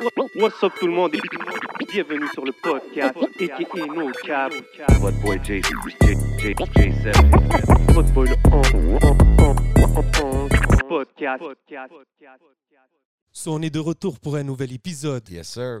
What's up tout le monde? Et bienvenue sur le podcast aka No Cap. What boy J, J, J, J7. Votre boy le podcast. So, on est de retour pour un nouvel épisode. Yes, sir.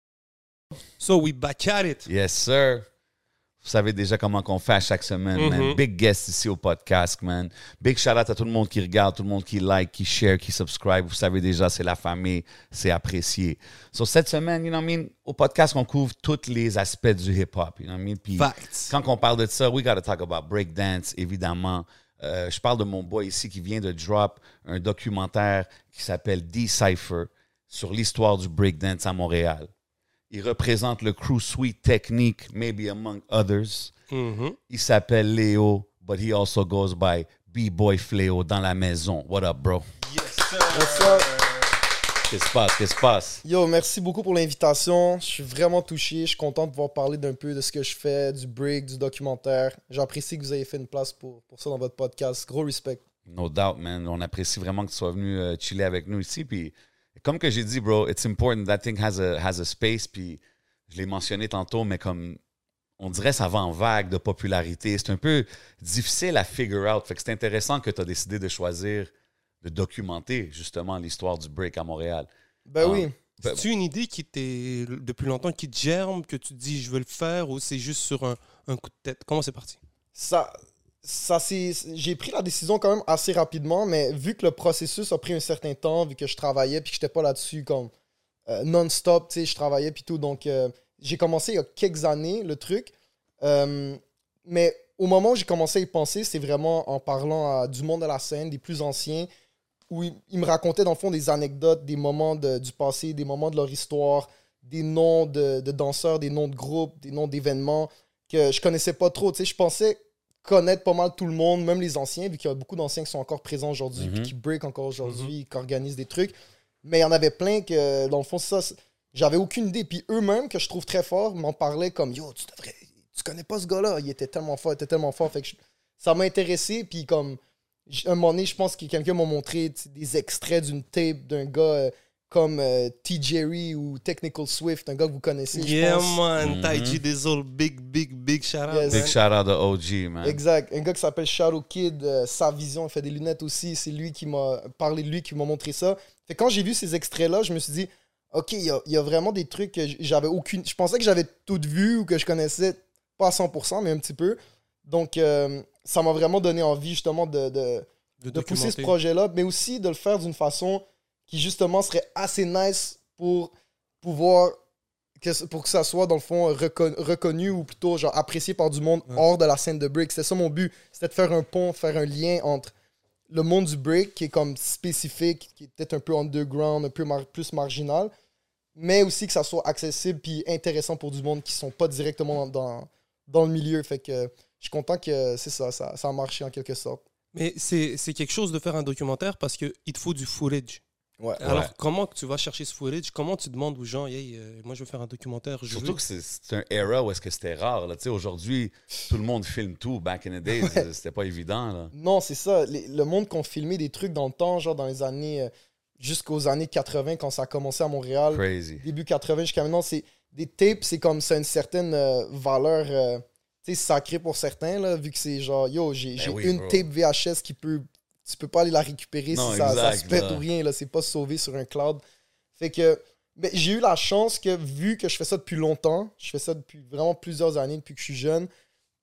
So, we back at it. Yes, sir. Vous savez déjà comment qu'on fait à chaque semaine, man. Mhm. Big guest ici au podcast, man. Big shout out à tout le monde qui regarde, tout le monde qui like, qui share, qui subscribe. Vous savez déjà, c'est la famille, c'est apprécié. So, cette semaine, you know what I mean, au podcast, on couvre tous les aspects du hip-hop, you know what I mean? Puis, Facts. quand on parle de ça, we gotta talk about breakdance, évidemment. Euh, je parle de mon boy ici qui vient de drop un documentaire qui s'appelle Decipher sur l'histoire du breakdance à Montréal. Il représente le crew Sweet Technique, maybe among others. Mhm. Il s'appelle Léo, but he also goes by B-Boy Fléau dans la maison. What up, bro? What's up? Qu'est-ce qui se passe? Qu'est-ce qui se passe? Yo, merci beaucoup pour l'invitation. Je suis vraiment touché. Je suis content de pouvoir parler d'un peu de ce que je fais, du break, du documentaire. J'apprécie que vous ayez fait une place pour, pour ça dans votre podcast. Gros respect. No doubt, man. On apprécie vraiment que tu sois venu euh, chiller avec nous ici. Puis, comme que j'ai dit, bro, it's important that thing has a, has a space. Puis, je l'ai mentionné tantôt, mais comme on dirait ça va en vague de popularité. C'est un peu difficile à figure out. Fait que c'est intéressant que tu as décidé de choisir de documenter justement l'histoire du break à Montréal. Ben Ah. oui. Ben- C'est une idée qui t'est depuis longtemps, qui te germe, que tu te dis je veux le faire ou c'est juste sur un, un coup de tête? Comment c'est parti? Ça, ça j'ai pris la décision quand même assez rapidement, mais vu que le processus a pris un certain temps, vu que je travaillais puis que j'étais pas là-dessus comme euh, non-stop, tu sais, je travaillais puis tout, donc euh, j'ai commencé il y a quelques années le truc. Euh, mais au moment où j'ai commencé à y penser, c'est vraiment en parlant du monde de la scène, des plus anciens, où ils, me racontaient dans le fond des anecdotes, des moments du passé, des moments de leur histoire, des noms de, de danseurs, des noms de groupes, des noms d'événements que je connaissais pas trop. Tu sais, je pensais connaître pas mal tout le monde, même les anciens, vu qu'il y a beaucoup d'anciens qui sont encore présents aujourd'hui, Mhm. qui break encore aujourd'hui, qui organisent des trucs. Mais il y en avait plein que, dans le fond, ça, j'avais aucune idée. Puis eux-mêmes, que je trouve très forts, m'en parlaient comme Yo, tu devrais. Tu connais pas ce gars-là, il était tellement fort, il était tellement fort. Fait que je- ça m'a intéressé, puis comme. Un moment donné, je pense que quelqu'un m'a montré des extraits d'une tape d'un gars euh, comme euh, T. Jerry ou Technical Swift, un gars que vous connaissez. je Yeah, pense. man. Mhm. Taiji des old big, big, big shout out. Yes. Big man. shout out to OG, man. Exact. Un gars qui s'appelle Shadow Kid, euh, sa vision, il fait des lunettes aussi. C'est lui qui m'a parlé de lui, qui m'a montré ça. Fait quand j'ai vu ces extraits-là, je me suis dit, OK, il y a, il y a vraiment des trucs que j'avais aucune. Je pensais que j'avais tout vu ou que je connaissais pas à 100%, mais un petit peu. Donc, euh, ça m'a vraiment donné envie, justement, de, de, De, de pousser ce projet-là, mais aussi de le faire d'une façon qui, justement, serait assez nice pour pouvoir. Que, pour que ça soit, dans le fond, reco- reconnu ou plutôt genre apprécié par du monde Ouais. hors de la scène de break. C'était ça mon but. C'était de faire un pont, faire un lien entre le monde du break, qui est comme spécifique, qui est peut-être un peu underground, un peu mar- plus marginal, mais aussi que ça soit accessible puis intéressant pour du monde qui sont pas directement dans, dans, dans le milieu. Fait que je suis content que c'est ça, ça, ça a marché en quelque sorte. Mais c'est c'est quelque chose de faire un documentaire parce qu'il te faut du footage. Ouais. Alors, Ouais. comment tu vas chercher ce footage? Comment tu demandes aux gens, hey, euh, moi je veux faire un documentaire je Surtout veux- que c'est un era où est-ce que c'était rare. là. Tu sais, Aujourd'hui, tout le monde filme tout. Back in the days, Ouais. c'était pas évident. Là. Non, c'est ça. Les- le monde qu'on filmait des trucs dans le temps, genre dans les années. euh, jusqu'aux années 80, quand ça a commencé à Montréal, Crazy. début 80 jusqu'à maintenant, c'est des tapes, c'est comme ça une certaine euh, valeur. euh, tu sais, sacrée pour certains, là, vu que c'est genre, yo, j'ai j'ai Ben oui, une bro. tape VHS qui peut. Tu peux pas aller la récupérer Non, si ça, se pète là. ou rien, là. C'est pas sauvé sur un cloud. Fait que. ben, j'ai eu la chance que, vu que je fais ça depuis longtemps, je fais ça depuis vraiment plusieurs années, depuis que je suis jeune,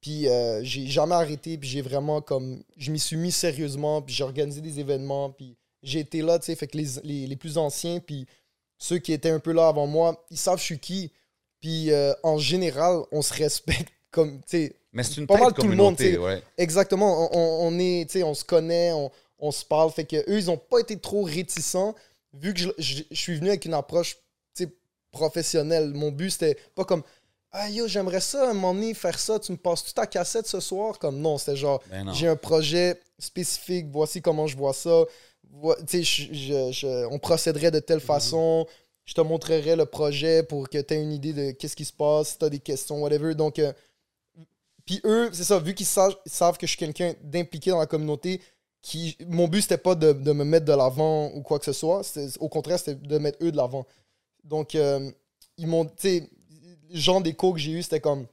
puis euh, j'ai jamais arrêté, puis j'ai vraiment comme. Je m'y suis mis sérieusement, puis j'ai organisé des événements, puis j'ai été là, tu sais. Fait que les, les, les plus anciens, puis ceux qui étaient un peu là avant moi, ils savent je suis qui. Puis euh, en général, on se respecte comme, tu sais, Mais c'est une Pas mal tout le monde, ouais. exactement, on, on- est, tu sais, on se connaît, on, on se parle. Fait que eux, ils ont pas été trop réticents, vu que je, je- je suis venu avec une approche, tu sais, professionnel. Mon but, c'était pas comme Ah yo, j'aimerais ça, un moment donné, faire ça, tu me passes toute ta cassette ce soir. Comme non, c'était genre Ben. J'ai un projet spécifique, voici comment je vois ça. Je- on procéderait de Mhm. telle façon. Je te montrerai le projet pour que tu aies une idée de qu'est-ce qui se passe, si tu as des questions, whatever. Donc, euh, puis eux, c'est ça, vu qu'ils savent, que je suis quelqu'un d'impliqué dans la communauté, qui, mon but, c'était pas de, de me mettre de l'avant ou quoi que ce soit. Au contraire, c'était de mettre eux de l'avant. Donc, euh, ils m'ont, tu sais, le genre d'écho que j'ai eu, c'était comme,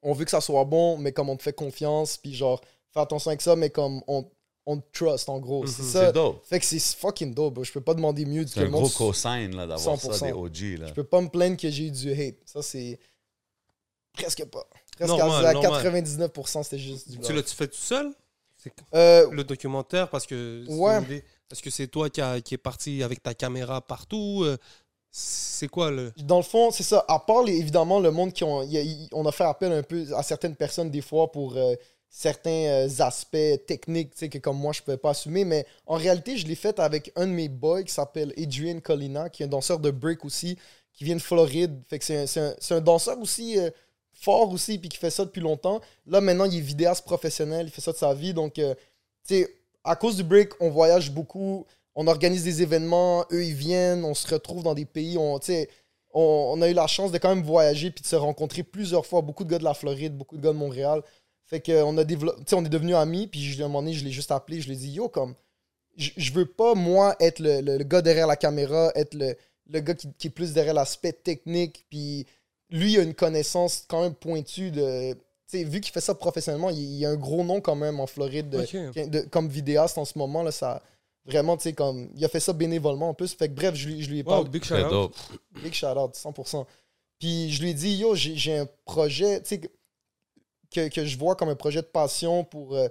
on veut que ça soit bon, mais comme on te fait confiance, puis genre, fais attention avec ça, mais comme on, on te trust, en gros. C'est Mhm. ça. C'est dope. Fait que c'est fucking dope. Je peux pas demander mieux. C'est que un gros cosign là, d'avoir ça, 100%. des OG. Là. Je peux pas me plaindre que j'ai eu du hate. Ça, c'est presque pas. Presque Normal, à, à normal. 99%, c'était juste du Tu l'as-tu fait tout seul? Euh, Le documentaire, parce que c'est Ouais. Est-ce que c'est toi qui, a- qui est parti avec ta caméra partout euh, C'est quoi le. Dans le fond, c'est ça. À part, les- évidemment, le monde qui ont. il y a- on a fait appel un peu à certaines personnes, des fois, pour euh, certains aspects techniques, tu sais, que comme moi, je pouvais pas assumer. Mais en réalité, je l'ai fait avec un de mes boys qui s'appelle Adrian Colina, qui est un danseur de break aussi, qui vient de Floride. Fait que c'est un, un- danseur aussi. euh, fort aussi, puis qui fait ça depuis longtemps. Là, maintenant, il est vidéaste professionnel, il fait ça de sa vie. Donc, euh, tu sais, à cause du break, on voyage beaucoup, on organise des événements, eux, ils viennent, on se retrouve dans des pays, on, tu sais, on, a eu la chance de quand même voyager puis de se rencontrer plusieurs fois. Beaucoup de gars de la Floride, beaucoup de gars de Montréal. Fait que on a développé, on est devenus amis. Puis je, à un moment donné, je l'ai juste appelé, je lui ai dit yo comme, je, je veux pas moi être le, le- le gars derrière la caméra, être le, le gars qui, qui est plus derrière l'aspect technique. Puis lui il a une connaissance quand même pointue de, tu sais, vu qu'il fait ça professionnellement, il, il a un gros nom quand même en Floride de- Ok. de- comme vidéaste en ce moment là, ça. Vraiment, tu sais, comme. Il a fait ça bénévolement en plus. Fait que bref, je lui, je lui ai Wow, parlé. big Très shout out. Big shout out, 100%. Puis je lui ai dit, yo, j'ai un projet, tu sais, que, que, que je vois comme un projet de passion pour. euh,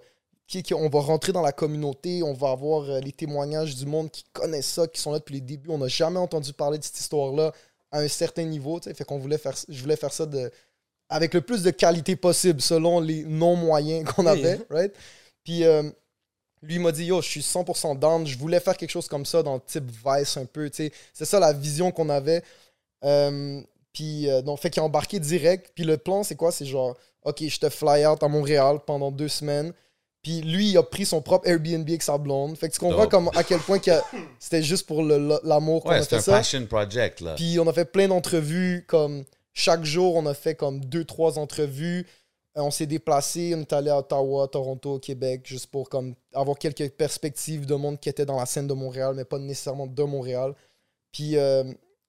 qui, qui- on va rentrer dans la communauté, on va avoir euh, les témoignages du monde qui connaissent ça, qui sont là depuis les débuts. On n'a jamais entendu parler de cette histoire-là à un certain niveau, tu sais. Fait qu'on voulait faire, je voulais faire ça de, avec le plus de qualité possible selon les non-moyens qu'on Oui. avait, right? Puis euh, lui, m'a dit, yo, je suis 100% down. Je voulais faire quelque chose comme ça dans le type Vice un peu, tu sais. C'est ça la vision qu'on avait. Euh, puis, euh, donc, fait qu'il a embarqué direct. Puis le plan, c'est quoi? C'est genre, OK, je te fly out à Montréal pendant deux semaines. Puis lui, il a pris son propre Airbnb avec sa blonde. Fait que tu comprends Dope. comme, à quel point que c'était juste pour l'amour qu'on Ouais, a fait un ça. passion project. Là. Puis on a fait plein d'entrevues, comme chaque jour, on a fait comme deux, trois entrevues. Euh, on s'est déplacé, on est allé à Ottawa, Toronto, Québec, juste pour comme avoir quelques perspectives de monde qui était dans la scène de Montréal, mais pas nécessairement de Montréal. Puis, euh,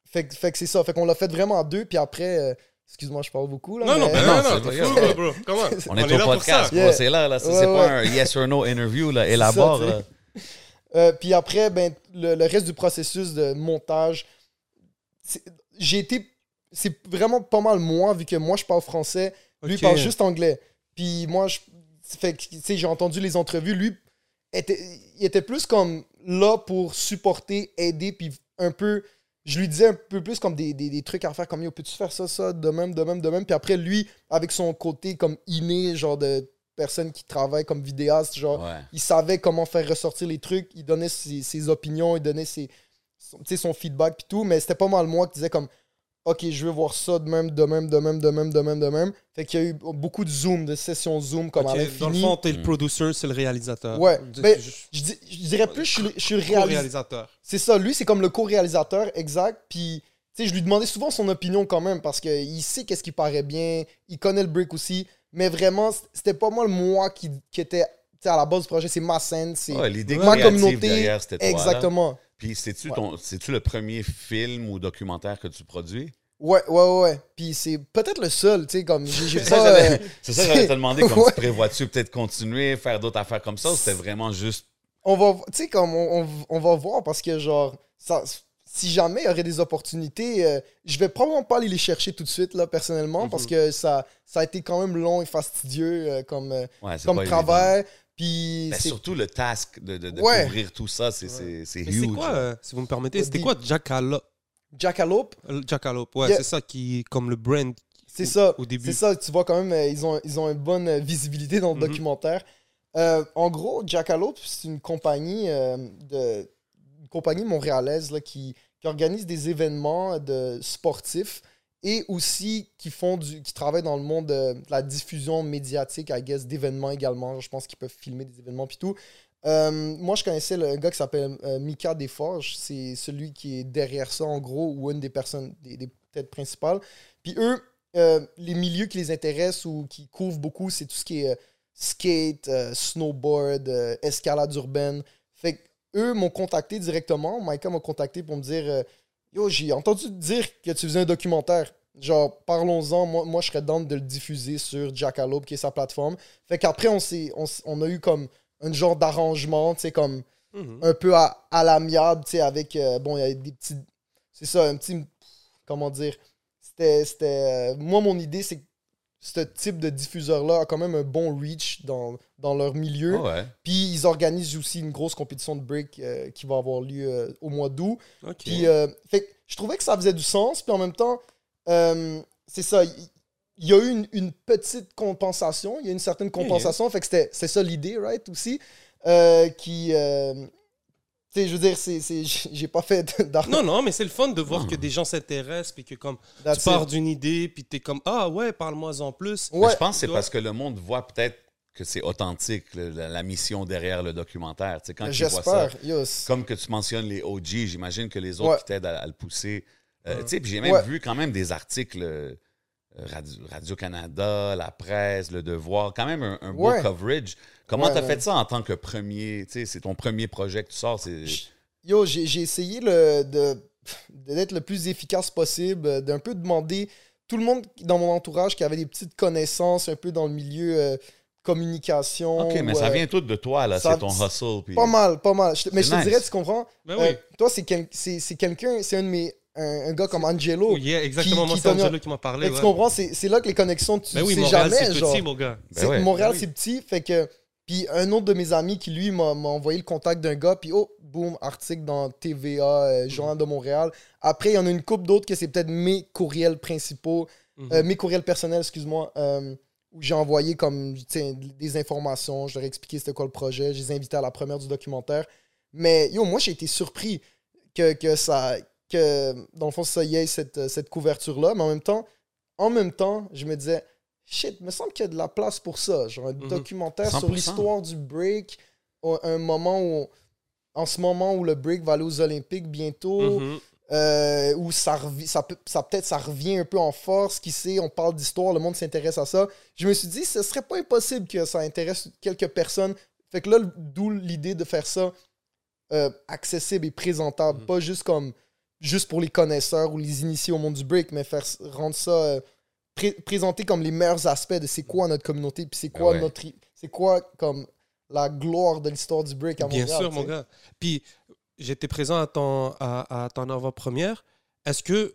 fait, que- fait que c'est ça. Fait qu'on l'a fait vraiment à deux, puis après, euh, excuse-moi, je parle beaucoup là. Non, non, mais- ben non, non, c'est non, t'es bro. Comment On est, au pour podcast, ça. bro, Yeah. c'est là. là. Ouais, c'est ouais. pas un yes or no interview. Là. Élabore. là. Euh, puis après, ben, le, le reste du processus de montage, j'ai été. C'est vraiment pas mal moi, vu que moi je parle français, lui Ok. parle juste anglais. Puis moi, je, fait que, tu sais, j'ai entendu les entrevues, lui était, il était plus comme là pour supporter, aider, puis un peu. Je lui disais un peu plus comme des, des, des trucs à faire, comme yo, peux-tu faire ça, ça, de même, de même, de même? Puis après, lui, avec son côté comme inné, genre de personne qui travaille comme vidéaste, genre Ouais. il savait comment faire ressortir les trucs, il donnait ses, ses opinions, il donnait ses, son, tu sais, son feedback puis tout, mais c'était pas mal moi qui disais comme OK, je veux voir ça de même, de même, de même, de même, de même, de même. Fait qu'il y a eu beaucoup de zoom, de sessions zoom comme Ok, à Dans le l'infini. fond, t'es le producer, c'est le réalisateur. Ouais, Je- ben, je- Je, dis- je dirais plus, je suis, le- je suis le réalisateur. C'est ça, lui, c'est comme le co-réalisateur, exact. Puis, tu sais, je lui demandais souvent son opinion quand même, parce qu'il sait qu'est-ce qui paraît bien, il connaît le break aussi. Mais vraiment, c'était pas moi le moi qui, qui était à la base du projet, c'est ma scène, c'est Ouais, ma communauté. derrière, c'était toi. là. Puis c'est-tu Ouais. le premier film ou documentaire que tu produis? Ouais, ouais, ouais. Puis c'est peut-être le seul, tu sais, comme j'ai j'ai C'est ça, pas. euh, c'est ça que j'allais te demander. Comme Ouais. tu prévois-tu peut-être continuer, faire d'autres affaires comme ça ou c'était vraiment juste. on va, tu sais, comme on, on- on va voir parce que, genre, ça, si jamais il y aurait des opportunités, euh, je vais probablement pas aller les chercher tout de suite, là, personnellement, Mhm. parce que ça, ça a été quand même long et fastidieux euh, comme, euh, Ouais, comme évident. Puis Ben, c'est- surtout le task de, de, de Ouais. couvrir tout ça, c'est c'est- c'est Mais c'est huge. quoi, euh, si vous me permettez, Ouais, c'était quoi Jackalope? Jackalope, Euh, Jackalope, ouais, Yeah. c'est ça qui comme le brand c'est au- ça. au début. C'est ça, tu vois quand même, euh, ils ont, ils ont une bonne visibilité dans le Mhm. documentaire. Euh, en gros, Jackalope, c'est une compagnie, euh, de, une compagnie montréalaise là, qui, qui organisent des événements de sportifs et aussi qui font du qui travaillent dans le monde de la diffusion médiatique, I guess, d'événements également. Je pense qu'ils peuvent filmer des événements puis tout. Euh, moi, je connaissais le gars qui s'appelle euh, Mika Desforges. C'est celui qui est derrière ça, en gros, ou une des personnes, des, têtes principales. Puis eux, euh, les milieux qui les intéressent ou qui couvrent beaucoup, c'est tout ce qui est skate, snowboard, escalade urbaine. Fait que eux m'ont contacté directement. Micah m'a contacté pour me dire Yo, j'ai entendu dire que tu faisais un documentaire. Genre, parlons-en. Moi, moi, je serais down de le diffuser sur Jackalope, qui est sa plateforme. Fait qu'après, on, on, on a eu comme un genre d'arrangement, tu sais, comme Mhm. un peu à, à l'amiable, tu sais, avec. euh, bon, il y a des petits. C'est ça, un petit. Comment dire C'était. c'était, euh, moi, mon idée, c'est que ce type de diffuseur-là a quand même un bon reach dans, dans leur milieu. Ah ouais. Puis ils organisent aussi une grosse compétition de break euh, qui va avoir lieu euh, au mois d'août. Puis euh, fait que je trouvais que ça faisait du sens. Puis en même temps, euh, c'est ça. Il y a eu une, une petite compensation. Il y a une certaine compensation. Fait que c'était c'est ça l'idée, right, aussi. Euh, qui. Tu sais, je veux dire, c'est, c'est, j'ai pas fait d'argent. Non, non, mais c'est le fun de voir que des gens s'intéressent, puis que comme That's tu pars it. d'une idée, puis t'es comme ah ouais, parle-moi en plus. Mais je pense que c'est parce que le monde voit peut-être que c'est authentique, le- la, la mission derrière le documentaire. Tu sais, quand ils voient ça, J'espère. Comme que tu mentionnes les OG, j'imagine que les autres Ouais. qui t'aident à, à le pousser. Euh, Ouais. tu sais, puis j'ai même Ouais. vu quand même des articles euh, Radio- Radio-Canada, La Presse, Le Devoir, quand même un, un beau Ouais. coverage. Comment Ouais, t'as ouais. fait ça en tant que premier, tu sais, c'est ton premier projet que tu sors. Yo, j'ai essayé le, de d'être le plus efficace possible, d'un peu demander tout le monde dans mon entourage qui avait des petites connaissances un peu dans le milieu euh, communication. OK, mais ou, ça euh, vient tout de toi, là, c'est ton hustle. puis- Pas mal, pas mal. Je mais je te dirais, tu comprends? Ben Euh, toi, c'est quel- c'est c'est quelqu'un, c'est un de mes. Un, un gars comme Angelo. Oh, yeah, exactement, qui- moi c'est Angelo qui m'a parlé. Fait que ouais. tu comprends? C'est c'est là que les connexions, tu Ben oui, sais Montréal, jamais. genre. petit, mon gars. Ben ouais. Montréal, Ben oui. c'est petit. Fait que. Puis un autre de mes amis qui, lui, m'a m'a envoyé le contact d'un gars. Puis oh, boum, article dans TVA, euh, Journal de Montréal. Après, il y en a une couple d'autres que c'est peut-être mes courriels principaux, Mhm. euh, mes courriels personnels, excuse-moi, euh, où j'ai envoyé comme tu sais, des informations. Je leur ai expliqué c'était quoi le projet. Je les ai invités à la première du documentaire. Mais yo, moi, j'ai été surpris que, que ça. Que dans le fond, ça y ait cette, euh, cette couverture-là. Mais en même temps, en même temps, je me disais, shit, me semble qu'il y a de la place pour ça. Genre un Mhm. documentaire sur 100%. l'histoire du break, un moment où, en ce moment où le break va aller aux Olympiques bientôt, Mhm. euh, où ça, ça, peut- ça peut-être ça revient un peu en force, qui sait, on parle d'histoire, le monde s'intéresse à ça. Je me suis dit, ce serait pas impossible que ça intéresse quelques personnes. Fait que là, d'où l'idée de faire ça euh, accessible et présentable, Mhm. pas juste comme juste pour les connaisseurs ou les initiés au monde du break, mais faire rendre ça euh, pré- présenter comme les meilleurs aspects de c'est quoi notre communauté, puis c'est quoi ouais. notre c'est quoi comme la gloire de l'histoire du break à Bien sûr, mon gars. Puis, j'étais présent à ton, à, à ton avant-première. Est-ce que.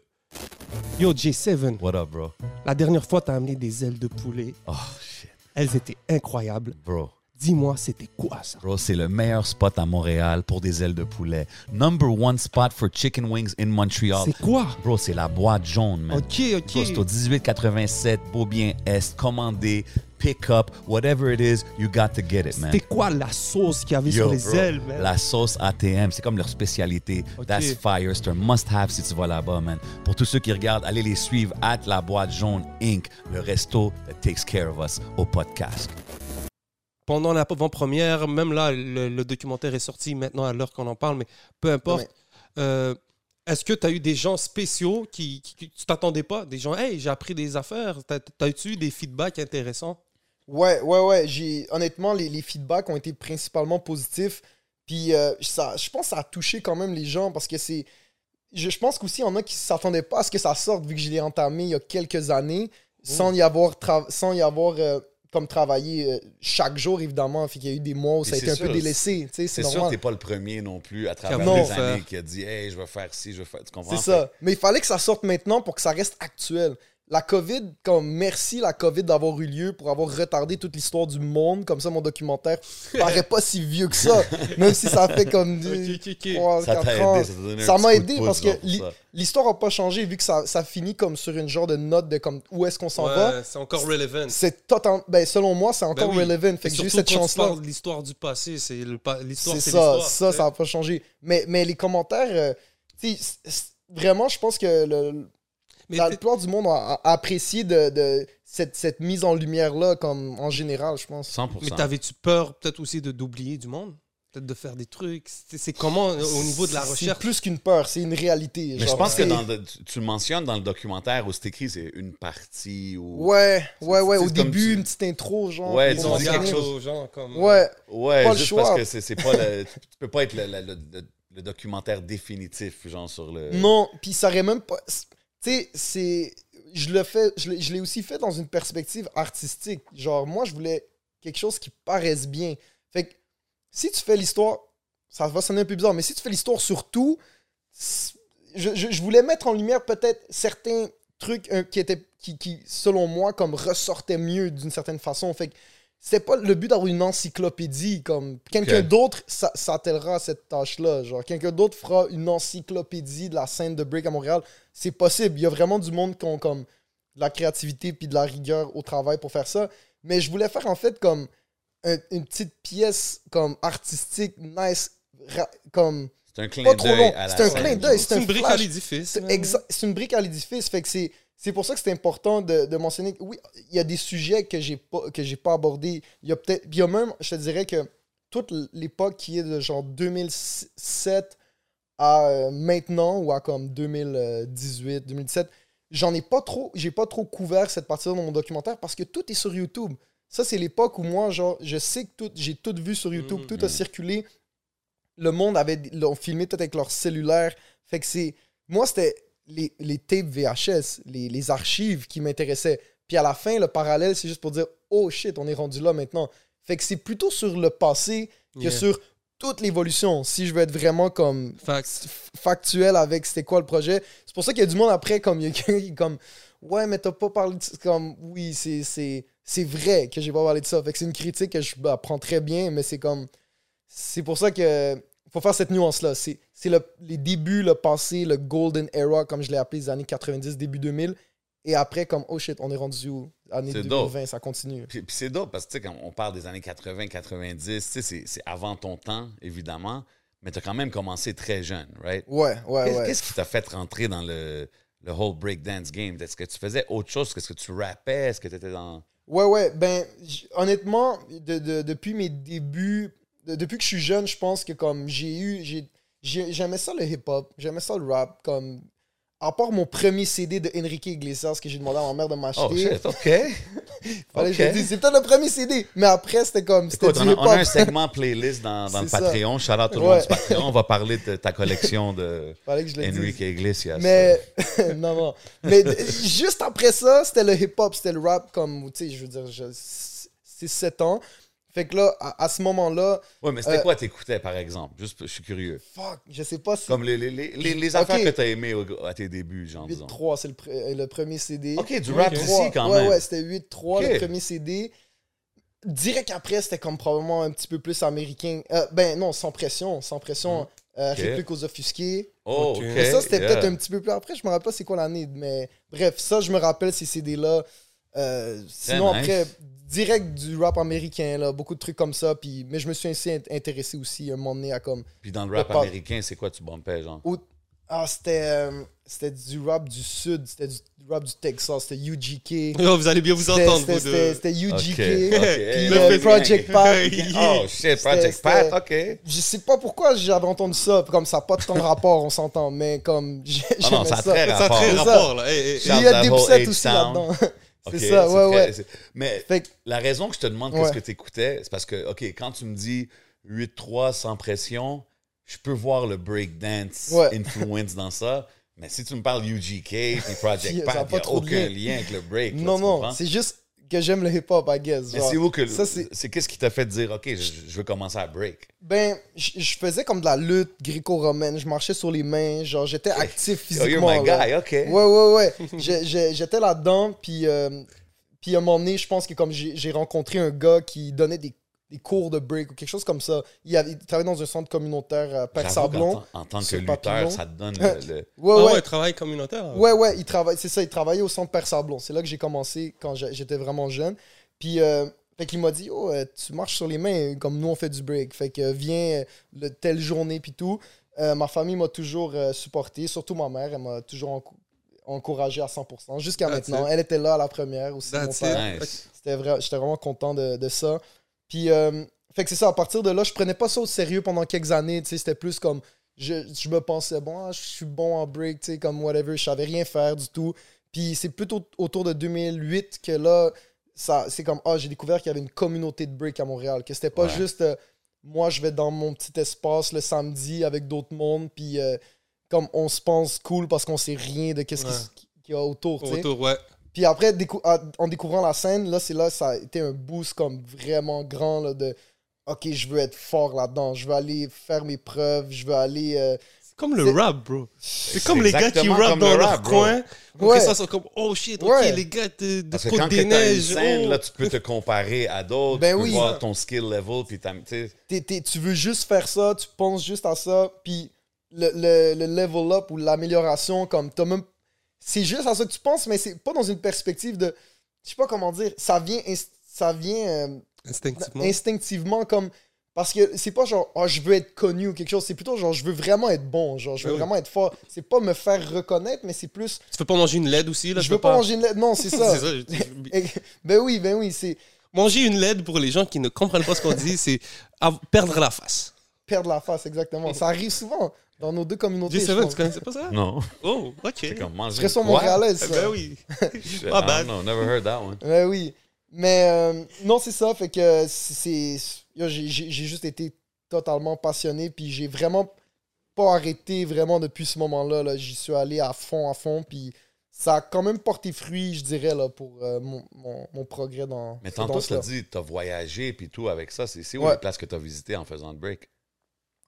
Yo, J7, What up, bro? la dernière fois, t'as amené des ailes de poulet. Oh, shit. Elles étaient incroyables. Bro. Dis-moi, c'était quoi ça? Bro, c'est le meilleur spot à Montréal pour des ailes de poulet. Number one spot for chicken wings in Montreal. C'est quoi? Bro, c'est la boîte jaune, man. Ok, Bro, c'est au ok. 1887 Beaubien Est. Commandé, pick up, whatever it is, you got to get it, man. C'était quoi la sauce qu'il y avait Yo, sur les bro, ailes, man? La sauce ATM, c'est comme leur spécialité. Ok. That's fire. C'est un must-have si tu vas là-bas, man. Pour tous ceux qui regardent, allez les suivre at La Boîte Jaune Inc., le resto that takes care of us au podcast. Pendant la avant-première, même là, le, le documentaire est sorti maintenant à l'heure qu'on en parle, mais peu importe. Ouais. Euh, Est-ce que tu as eu des gens spéciaux qui, qui, qui- tu t'attendais pas? Des gens, hey, j'ai appris des affaires. T'as- eu des feedbacks intéressants? Ouais, ouais, ouais. J'ai, honnêtement, les, les feedbacks ont été principalement positifs. Puis euh, ça, je pense que ça a touché quand même les gens parce que c'est. Je, je pense qu'aussi, il y en a qui ne s'attendaient pas à ce que ça sorte vu que je l'ai entamé il y a quelques années sans y avoir, sans y avoir euh, comme travaillé euh, chaque jour, évidemment. Fait qu'il y a eu des mois où ça a été un peu délaissé. tu sais, C'est C'est sûr t'es pas le premier non plus à travers Non. les années qui a dit Hey, je vais faire ci, je vais faire. Tu comprends? C'est ça. Mais il fallait que ça sorte maintenant pour que ça reste actuel. La COVID, comme merci la COVID d'avoir eu lieu pour avoir retardé toute l'histoire du monde. Comme ça, mon documentaire paraît pas si vieux que ça. Même si ça fait comme du- Ok, ok, ok. trois, Ça t'a quatre aidé, ans. ça m'a aidé parce que l'histoire n'a pas changé vu que ça, ça finit comme sur une genre de note de comme où est-ce qu'on s'en va. C'est encore relevant. C'est total... ben, selon moi, c'est encore Ben oui. relevant. Fait que j'ai eu cette chance-là. l'histoire du passé, c'est l'histoire, C'est ça, ça, ça n'a pas changé. Mais, mais les commentaires, euh, vraiment, je pense que le, Mais la plupart du monde a, a apprécié de, de cette, cette mise en lumière-là, comme en général, je pense. 100%. mais t'avais-tu peur peut-être aussi de d'oublier du monde? Peut-être de faire des trucs? C'est c'est comment euh, au niveau de la C'est recherche? plus qu'une peur, c'est une réalité. Mais je pense que c'est- dans le- tu, le mentionnes dans le documentaire où c'est écrit, c'est une partie ou. Ouais, ouais, ouais. c'est Au début, tu- une petite intro, genre. Ouais, Ils ont dis dit quelque chose. genre comme. Ouais, Ouais, Pas le juste choix. parce que c'est c'est pas le. Tu, tu peux pas être le, le- le- le- le documentaire définitif, genre sur le. Non, puis ça aurait même pas. Tu sais, c'est. Je le fais. Je l'ai aussi fait dans une perspective artistique. Genre, moi, je voulais quelque chose qui paraisse bien. Fait que si tu fais l'histoire, ça va sonner un peu bizarre, mais si tu fais l'histoire sur tout, je- je voulais mettre en lumière peut-être certains trucs euh, qui étaient. Qui, qui, selon moi, comme ressortaient mieux d'une certaine façon. Fait que c'était pas le but d'avoir une encyclopédie. Comme quelqu'un d'autre s'attellera à cette tâche-là. Genre, quelqu'un d'autre fera une encyclopédie de la scène de break à Montréal. C'est possible. Il y a vraiment du monde qui ont comme de la créativité puis de la rigueur au travail pour faire ça. Mais je voulais faire en fait comme un- une petite pièce comme artistique, nice, ra- comme C'est un clin pas trop long. d'œil à la C'est un clin d'œil, C'est un une brique à l'édifice. c'est c'est une brique à l'édifice. Fait que c'est, c'est pour ça que c'est important de, de mentionner que oui, il y a des sujets que j'ai pas, que j'ai pas abordés. Il y a peut-être. puis Il y a même, je te dirais que toute l'époque qui est de genre 2007 à euh, maintenant ou à comme 2018, 2017, j'en ai pas trop, j'ai pas trop couvert cette partie-là dans mon documentaire parce que tout est sur YouTube. Ça, c'est l'époque où moi, genre, je sais que tout, j'ai tout vu sur YouTube, Mhm. tout a circulé. Le monde avait, l'ont filmé peut-être avec leur cellulaire. Fait que c'est, moi, c'était les, les tapes VHS, les, les archives qui m'intéressaient. Puis à la fin, le parallèle, c'est juste pour dire, oh shit, on est rendu là maintenant. Fait que c'est plutôt sur le passé que Yeah. sur toute l'évolution. Si je veux être vraiment comme factuel avec c'était quoi le projet. C'est pour ça qu'il y a du monde après, comme il y a quelqu'un qui est comme Ouais, mais t'as pas parlé de ça. Comme oui, c'est, c'est, c'est vrai que j'ai pas parlé de ça. Fait que c'est une critique que je bah, prends très bien, mais c'est comme. C'est pour ça que. Faut faire cette nuance-là. C'est, c'est le, les débuts, le passé, le golden era, comme je l'ai appelé, les années 90, début 2000. Et après, comme, oh shit, on est rendu où? Année C'est 2020, ça continue. Puis, puis c'est dope parce que tu sais, quand on parle des années 80, 90, tu sais, c'est avant ton temps, évidemment, mais tu as quand même commencé très jeune, right? Ouais, ouais, ouais. Qu'est-ce qui t'a fait rentrer dans le, le whole breakdance game? Est-ce que tu faisais autre chose? Est-ce que tu rappais? Est-ce que tu étais dans. Ouais, ouais. Ben, honnêtement, de, de- depuis mes débuts, depuis que je suis jeune, je pense que comme j'ai eu. j'ai- j'ai- J'aimais ça le hip-hop, j'aimais ça le rap. Comme, à part mon premier CD de Enrique Iglesias que j'ai demandé à ma mère de m'acheter. Oh shit, OK. Fallait que je ok. le dise. C'est peut-être le premier CD. Mais après, c'était comme. Écoute, on, a, on a un segment playlist dans, dans le. Patreon. Shout out tout le Ouais. monde du Patreon. On va parler de ta collection de Fallait que je le dise. Enrique Iglesias. Mais non, non. Mais juste après ça, c'était le hip-hop, c'était le rap comme, tu sais, je veux dire, je- c'est 7 ans. Fait que là, à, à ce moment-là, Ouais, mais c'était euh, quoi t'écoutais, par exemple? Juste, je suis curieux. fuck, je sais pas si. Comme les, les, les, les, les affaires que t'as aimées au- à tes débuts, genre, disons. 8-3, c'est le, pre- le premier CD. OK, du rap 8-3. ici, quand ouais, même. Ouais, c'était 8-3, Ok. le premier CD. Direct après, c'était comme probablement un petit peu plus américain. Euh, ben non, sans pression, sans pression. Euh, Mm. Ok. Réplique aux ofusqués. Oh, Ok. OK. Mais ça, c'était yeah. peut-être un petit peu plus après. Je me rappelle pas c'est quoi l'année. Mais bref, ça, je me rappelle ces CD-là. Euh, sinon, nice. après, direct du rap américain, là, beaucoup de trucs comme ça. Puis, mais je me suis ainsi int- intéressé aussi un moment donné à comme. Puis dans le rap Le américain, c'est quoi tu bumpais, genre? Ah, c'était euh, c'était du rap du sud, c'était du rap du Texas, c'était UGK. Oh, vous allez bien vous C'était- entendre, C'était vous deux. c'était UGK. OK, OK. Puis Le euh, fait- Project Pat. Oh, shit, Project Pat, OK. Je sais pas pourquoi j'avais entendu ça, comme ça n'a pas tant de rapport, on s'entend, mais comme j'ai- Ah non, ça a ça. très Ça a rapport. très rapport, là. Hey, hey, Puis il y a des aussi là-dedans. C'est ça, ouais, très- ouais. Mais Fait que, la raison que je te demande Ouais. qu'est-ce que tu écoutais, c'est parce que, OK, quand tu me dis 8-3 sans pression, je peux voir le breakdance Ouais. influence dans ça. Mais si tu me parles UGK puis Project a Pat, il n'y a de aucun lien. lien avec le break. non, non, c'est juste que j'aime le hip-hop, I guess. Mais genre. c'est où que. Ça, c'est- c'est qu'est-ce qui t'a fait dire, OK, je, je veux commencer à break? Ben, je je faisais comme de la lutte gréco-romaine, je marchais sur les mains, genre j'étais actif Oh, you're physiquement. my là. guy, OK. Ouais, ouais, ouais. J'étais là-dedans, puis, euh, puis à un moment donné, je pense que comme j'ai j'ai rencontré un gars qui donnait des, des cours de break ou quelque chose comme ça. Il, avait, il travaillait dans un centre communautaire à Père J'avoue qu'en Sablon. tant- En, tant que lutteur, ça te donne le. le- Ouais, Ah ouais. ouais, travail communautaire. Ouais, ouais, il travaille, c'est ça, il travaillait au centre Père Sablon. C'est là que j'ai commencé quand j'étais vraiment jeune. Puis, euh, fait qu'il m'a dit, oh, euh, tu marches sur les mains comme nous on fait du break. Fait que euh, viens euh, le, telle journée, puis tout. Euh, ma famille m'a toujours euh, supporté, surtout ma mère, elle m'a toujours encou- encouragé à 100%, jusqu'à maintenant. it. Elle était là à la première aussi. C'était vrai, j'étais vraiment content de, de ça. Puis, euh, fait que c'est ça, à partir de là, je prenais pas ça au sérieux pendant quelques années, tu sais, c'était plus comme, je, je me pensais, bon, ah, je suis bon en break, tu sais, comme whatever, je savais rien faire du tout. Puis c'est plutôt autour de 2008 que là, ça, c'est comme, ah, j'ai découvert qu'il y avait une communauté de break à Montréal, que c'était pas Ouais. juste, euh, moi, je vais dans mon petit espace le samedi avec d'autres mondes, puis euh, comme on se pense cool parce qu'on sait rien de qu'est-ce Ouais. qu'il y a autour, tu sais. Retour, ouais. Puis après, décou- à- en découvrant la scène, là, c'est là, ça a été un boost comme vraiment grand là, de OK, je veux être fort là-dedans, je veux aller faire mes preuves, je veux aller. euh, comme le rap, bro. C'est comme les gars qui rappent dans le leur rap, bro. coin. Ouais. Ça sont comme, oh shit, ok, Ouais. les gars de, de Parce que Côte quand des Neiges. scène, oh. là, tu peux te comparer à d'autres. Ben tu peux oui. voir ton skill level, puis t'as- tu sais, t'es- t'es- tu veux juste faire ça, tu penses juste à ça, puis le, le, le level up ou l'amélioration, comme t'as même. C'est juste à ça que tu penses, mais c'est pas dans une perspective de. Je sais pas comment dire, ça vient, ça vient euh, Instinctivement. instinctivement comme. Parce que c'est pas genre, oh, je veux être connu ou quelque chose, c'est plutôt genre, je veux vraiment être bon, genre, je veux Ben oui. vraiment être fort. C'est pas me faire reconnaître, mais c'est plus. Tu veux pas manger une LED aussi, là? je veux pas manger une lettre. Non, c'est ça. Je- ben oui, ben oui, c'est Manger une LED, pour les gens qui ne comprennent pas ce qu'on dit, c'est perdre la face. perdre la face, exactement. Ça arrive souvent dans nos deux communautés. je J7, pense. tu connaissais pas ça? non. Oh, ok. C'est comme manger. Montréalaise, Eh ça. Ben oui. Ah, I bad. know, never heard that one. Ouais, oui. Mais euh, non, c'est ça. Fait que c'est. J'ai juste été totalement passionné. Puis j'ai vraiment pas arrêté vraiment depuis ce moment-là. là. J'y suis allé à fond, à fond. Puis ça a quand même porté fruit, je dirais, là, pour euh, mon, mon- mon progrès dans. Mais tantôt, tu as dit, tu as voyagé, puis tout avec ça. C'est c'est où Ouais. les places que tu as visitées en faisant le break?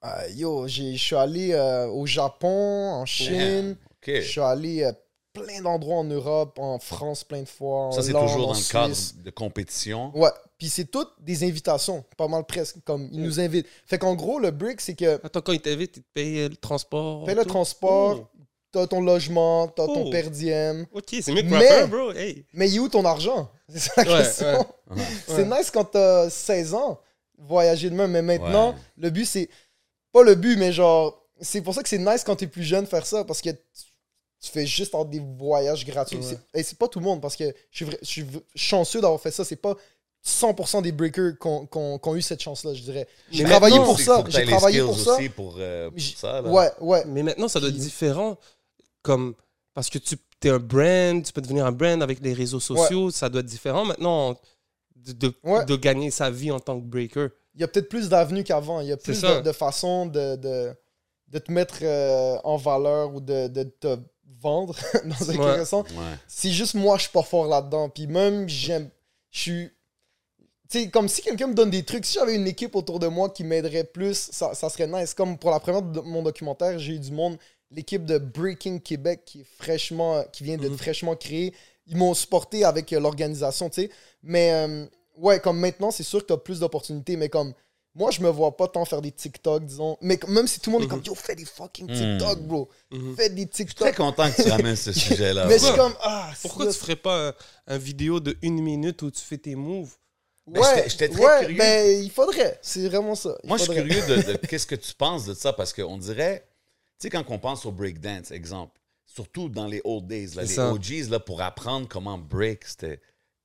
Euh, yo, j'ai- je suis allé euh, au Japon, en Chine. Je suis allé euh, plein d'endroits en Europe, en France plein de fois. En Ça, c'est toujours dans le cadre de compétition? Ouais, puis c'est toutes des invitations, pas mal presque, comme ils nous invitent. Fait qu'en gros, le break, c'est que Attends, quand ils t'invitent, ils te payent le transport. fais le transport, t'as ton logement, t'as ton Oh. per diem, Oh, ok, c'est mieux que Mais- rapper, bro. Hey. mais il est où ton argent? C'est ça la Ouais, question. ouais. C'est nice quand t'as 16 ans, voyager de même, mais maintenant, Ouais. le but, c'est... Pas le but, mais genre... C'est pour ça que c'est nice quand t'es plus jeune faire ça, parce que tu, fais juste des voyages gratuits. Ouais. Et c'est pas tout le monde, parce que je suis, vrai- je suis v- chanceux d'avoir fait ça. C'est pas 100% des breakers qui ont- eu cette chance-là, je dirais. J'ai travaillé pour ça. J'ai travaillé pour ça. aussi pour, euh, pour ça. là. Ouais, ouais. Mais maintenant, ça doit être différent. Comme, parce que tu es un brand, tu peux devenir un brand avec les réseaux sociaux, ça doit être différent maintenant de, de, Ouais. de gagner sa vie en tant que breaker. Il y a peut-être plus d'avenues qu'avant. Il y a plus de, de façons de, de, de te mettre euh, en valeur ou de, de te vendre dans un Ouais. sens. Ouais. C'est juste moi, je suis pas fort là-dedans. Puis même, j'aime. Je suis. Tu sais, comme si quelqu'un me donne des trucs. Si j'avais une équipe autour de moi qui m'aiderait plus, ça, ça serait nice. Comme pour la première de mon documentaire, j'ai eu du monde. L'équipe de Breaking Québec qui est fraîchement, qui vient d'être Mhm. fraîchement créée. Ils m'ont supporté avec euh, l'organisation, tu sais. Mais euh, ouais, comme maintenant, c'est sûr que tu as plus d'opportunités. Mais comme moi, je me vois pas tant faire des TikTok, disons. Mais même si tout le monde est comme, Mhm. yo, fais des fucking Mhm. TikTok, bro. Mhm. Fais des Je suis TikTok. très content que tu ramènes ce sujet-là. Mais c'est comme, ah, Pourquoi tu ferais pas un, un vidéo de une minute où tu fais tes moves? Ben, Ouais, j'étais- j'étais très ouais, curieux. ben, il faudrait. C'est vraiment ça. Il Moi, je suis curieux de, de qu'est-ce que tu penses de ça parce qu'on dirait, tu sais, quand on pense au breakdance, exemple, surtout dans les old days, là, les ça. OGs, là, pour apprendre comment break, c'était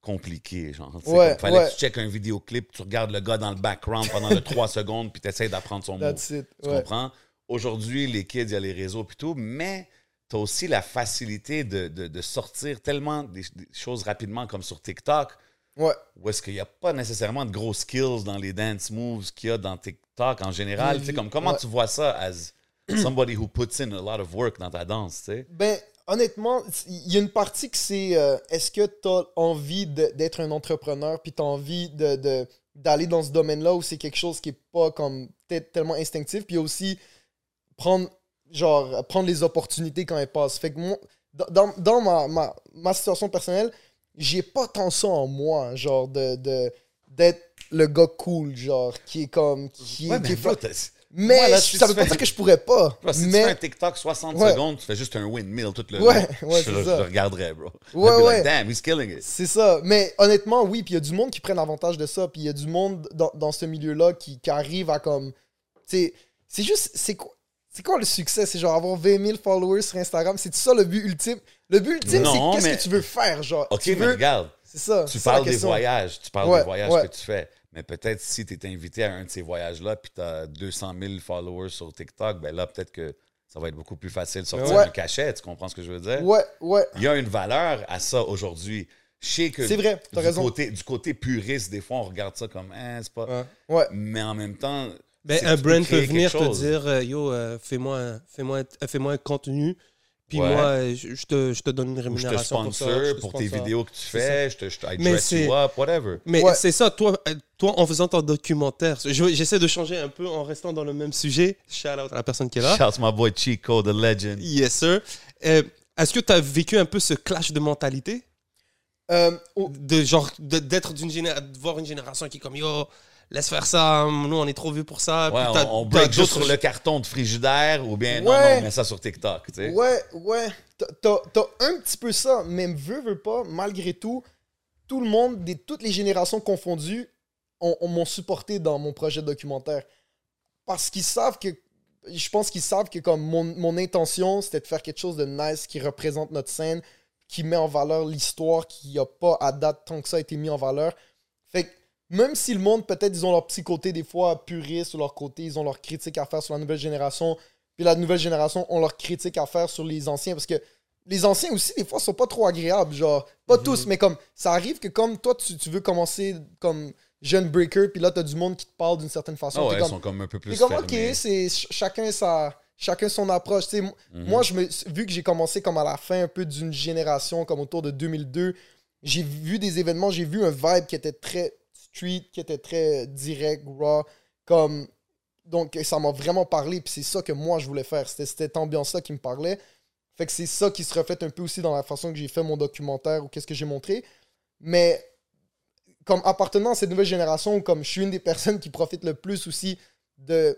compliqué. Genre, Ouais, comme, fallait ouais. que tu checkes un vidéoclip, tu regardes le gars dans le background pendant le 3 secondes, puis tu essaies d'apprendre son. That's it. Tu Ouais. comprends? Aujourd'hui, les kids, il y a les réseaux et tout, mais tu as aussi la facilité de, de- de sortir tellement des, des choses rapidement comme sur TikTok, Ouais. où est-ce qu'il n'y a pas nécessairement de gros skills dans les dance moves qu'il y a dans TikTok en général. Sais, vu, comme, comment tu vois ça as somebody who puts in a lot of work dans ta danse, tu sais? Ben, honnêtement, il y a une partie que c'est euh, est-ce que tu as envie d'être un entrepreneur puis tu as envie de, d'aller dans ce domaine-là où c'est quelque chose qui est pas comme peut-être tellement instinctif puis aussi prendre genre prendre les opportunités quand elles passent. Fait que moi dans, dans- ma, ma, ma situation personnelle, j'ai pas tant ça en moi, genre de de- d'être le gars cool, genre qui est comme qui, Ouais, qui mais est mais là, si ça tu veut pas fais- dire que je pourrais pas. bro, si tu mais fais un TikTok 60 Ouais. secondes, tu fais juste un windmill tout le Ouais, long. ouais, je, ça. regarderais, bro. Ouais, ouais. like, damn, he's killing it. C'est ça. Mais honnêtement, oui, puis il y a du monde qui prennent avantage de ça, puis il y a du monde dans, dans ce milieu-là qui, qui arrive à comme. Tu c'est juste. C'est quoi quoi le succès? C'est genre avoir 20 000 followers sur Instagram. C'est ça le but ultime? Le but ultime, c'est qu'est-ce mais- que tu veux faire, genre? OK, tu mais veux... regarde, C'est ça. tu parles des voyages, tu parles Ouais, des voyages que tu fais. Mais peut-être si tu es invité à un de ces voyages-là, puis tu as 200 000 followers sur TikTok, ben là, peut-être que ça va être beaucoup plus facile de sortir Ouais. un cachet. Tu comprends ce que je veux dire? Ouais, ouais. Il y a une valeur à ça aujourd'hui. Je sais que C'est vrai, t'as du, raison. Côté, du côté puriste, des fois, on regarde ça comme, hein, c'est pas. Ouais. Ouais. Mais en même temps, Ben, un brand peut venir te dire euh, Yo, euh, fais-moi un, fais-moi un- euh, fais-moi un contenu, puis Ouais. moi, je, je te, je te donne une Ou je te rémunération pour ça. sponsor je te pour tes sponsor. vidéos que tu fais, je te, je te I Mais dress c'est- you up, whatever. Mais Ouais. c'est ça, toi, euh, toi, en faisant ton documentaire, je- j'essaie de changer un peu en restant dans le même sujet. Shout out à la personne qui est là. Shout my boy Chico, the legend. Yes, sir. Euh, Est-ce que tu as vécu un peu ce clash de mentalité? Euh, oh, de genre d'être d'une géné- de voir une génération qui est comme yo laisse faire ça nous on est trop vieux pour ça Ouais, Puis on, on break juste sur le carton de frigidaire ou bien non, Ouais. non, on met ça sur TikTok. Tu sais. Ouais, ouais. T'as- un petit peu ça, mais veux, veux pas, malgré tout, tout le monde, des, toutes les générations confondues, on, on m'ont supporté dans mon projet documentaire. Parce qu'ils savent que. Je pense qu'ils savent que comme mon, mon intention, c'était de faire quelque chose de nice qui représente notre scène, qui met en valeur l'histoire, qui a pas à date tant que ça été mis en valeur. Même si le monde, peut-être, ils ont leur petit côté des fois puriste sur leur côté, ils ont leur critique à faire sur la nouvelle génération, puis la nouvelle génération ont leur critique à faire sur les anciens, parce que les anciens aussi, des fois, sont pas trop agréables, genre, pas tous, mais comme, ça arrive que comme toi, tu, tu veux commencer comme jeune breaker, puis là, t'as du monde qui te parle d'une certaine façon, Ah ouais, comme, ils sont comme un peu plus c'est comme, ok, c'est ch- chacun sa. Chacun son approche. Mhm. Moi, je me, vu que j'ai commencé comme à la fin un peu d'une génération, comme autour de 2002, j'ai vu des événements, j'ai vu un vibe qui était très street, qui était très direct, raw. Comme, donc, ça m'a vraiment parlé. Puis c'est ça que moi, je voulais faire. C'était cette ambiance-là qui me parlait. Fait que c'est ça qui se reflète un peu aussi dans la façon que j'ai fait mon documentaire ou qu'est-ce que j'ai montré. Mais comme appartenant à cette nouvelle génération, comme je suis une des personnes qui profite le plus aussi de,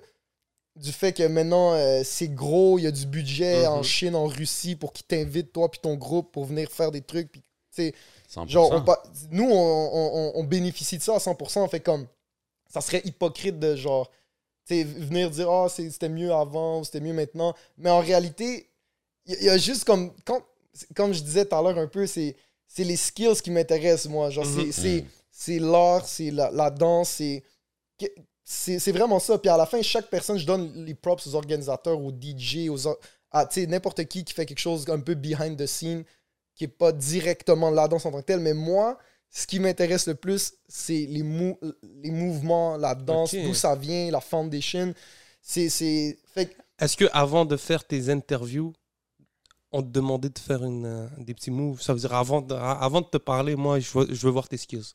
du fait que maintenant euh, c'est gros, il y a du budget en Mhm. Chine, en Russie pour qu'ils t'invitent, toi puis ton groupe, pour venir faire des trucs. Puis, tu sais, 100%. genre, on pa- nous, on, on- bénéficie de ça à 100%. Fait comme, ça serait hypocrite de genre, tu venir dire, ah, c'est- c'était mieux avant, ou c'était mieux maintenant. Mais en réalité, il y, a juste comme, quand, comme je disais tout à l'heure un peu, c'est les skills qui m'intéressent, moi. Genre, Mhm. c'est- l'art, c'est la, la danse, c'est. C'est vraiment ça. Puis à la fin, chaque personne, je donne les props aux organisateurs, aux DJ, aux, à n'importe qui qui fait quelque chose un peu behind the scene, qui est pas directement la danse en tant que telle. Mais moi, ce qui m'intéresse le plus, c'est les, mou- les mouvements, la danse, d'où ça vient, la foundation. C'est. Fait est-ce que avant de faire tes interviews on te demandait de faire une, euh, des petits moves? Ça veut dire avant de, avant de te parler moi je veux, je veux voir tes skills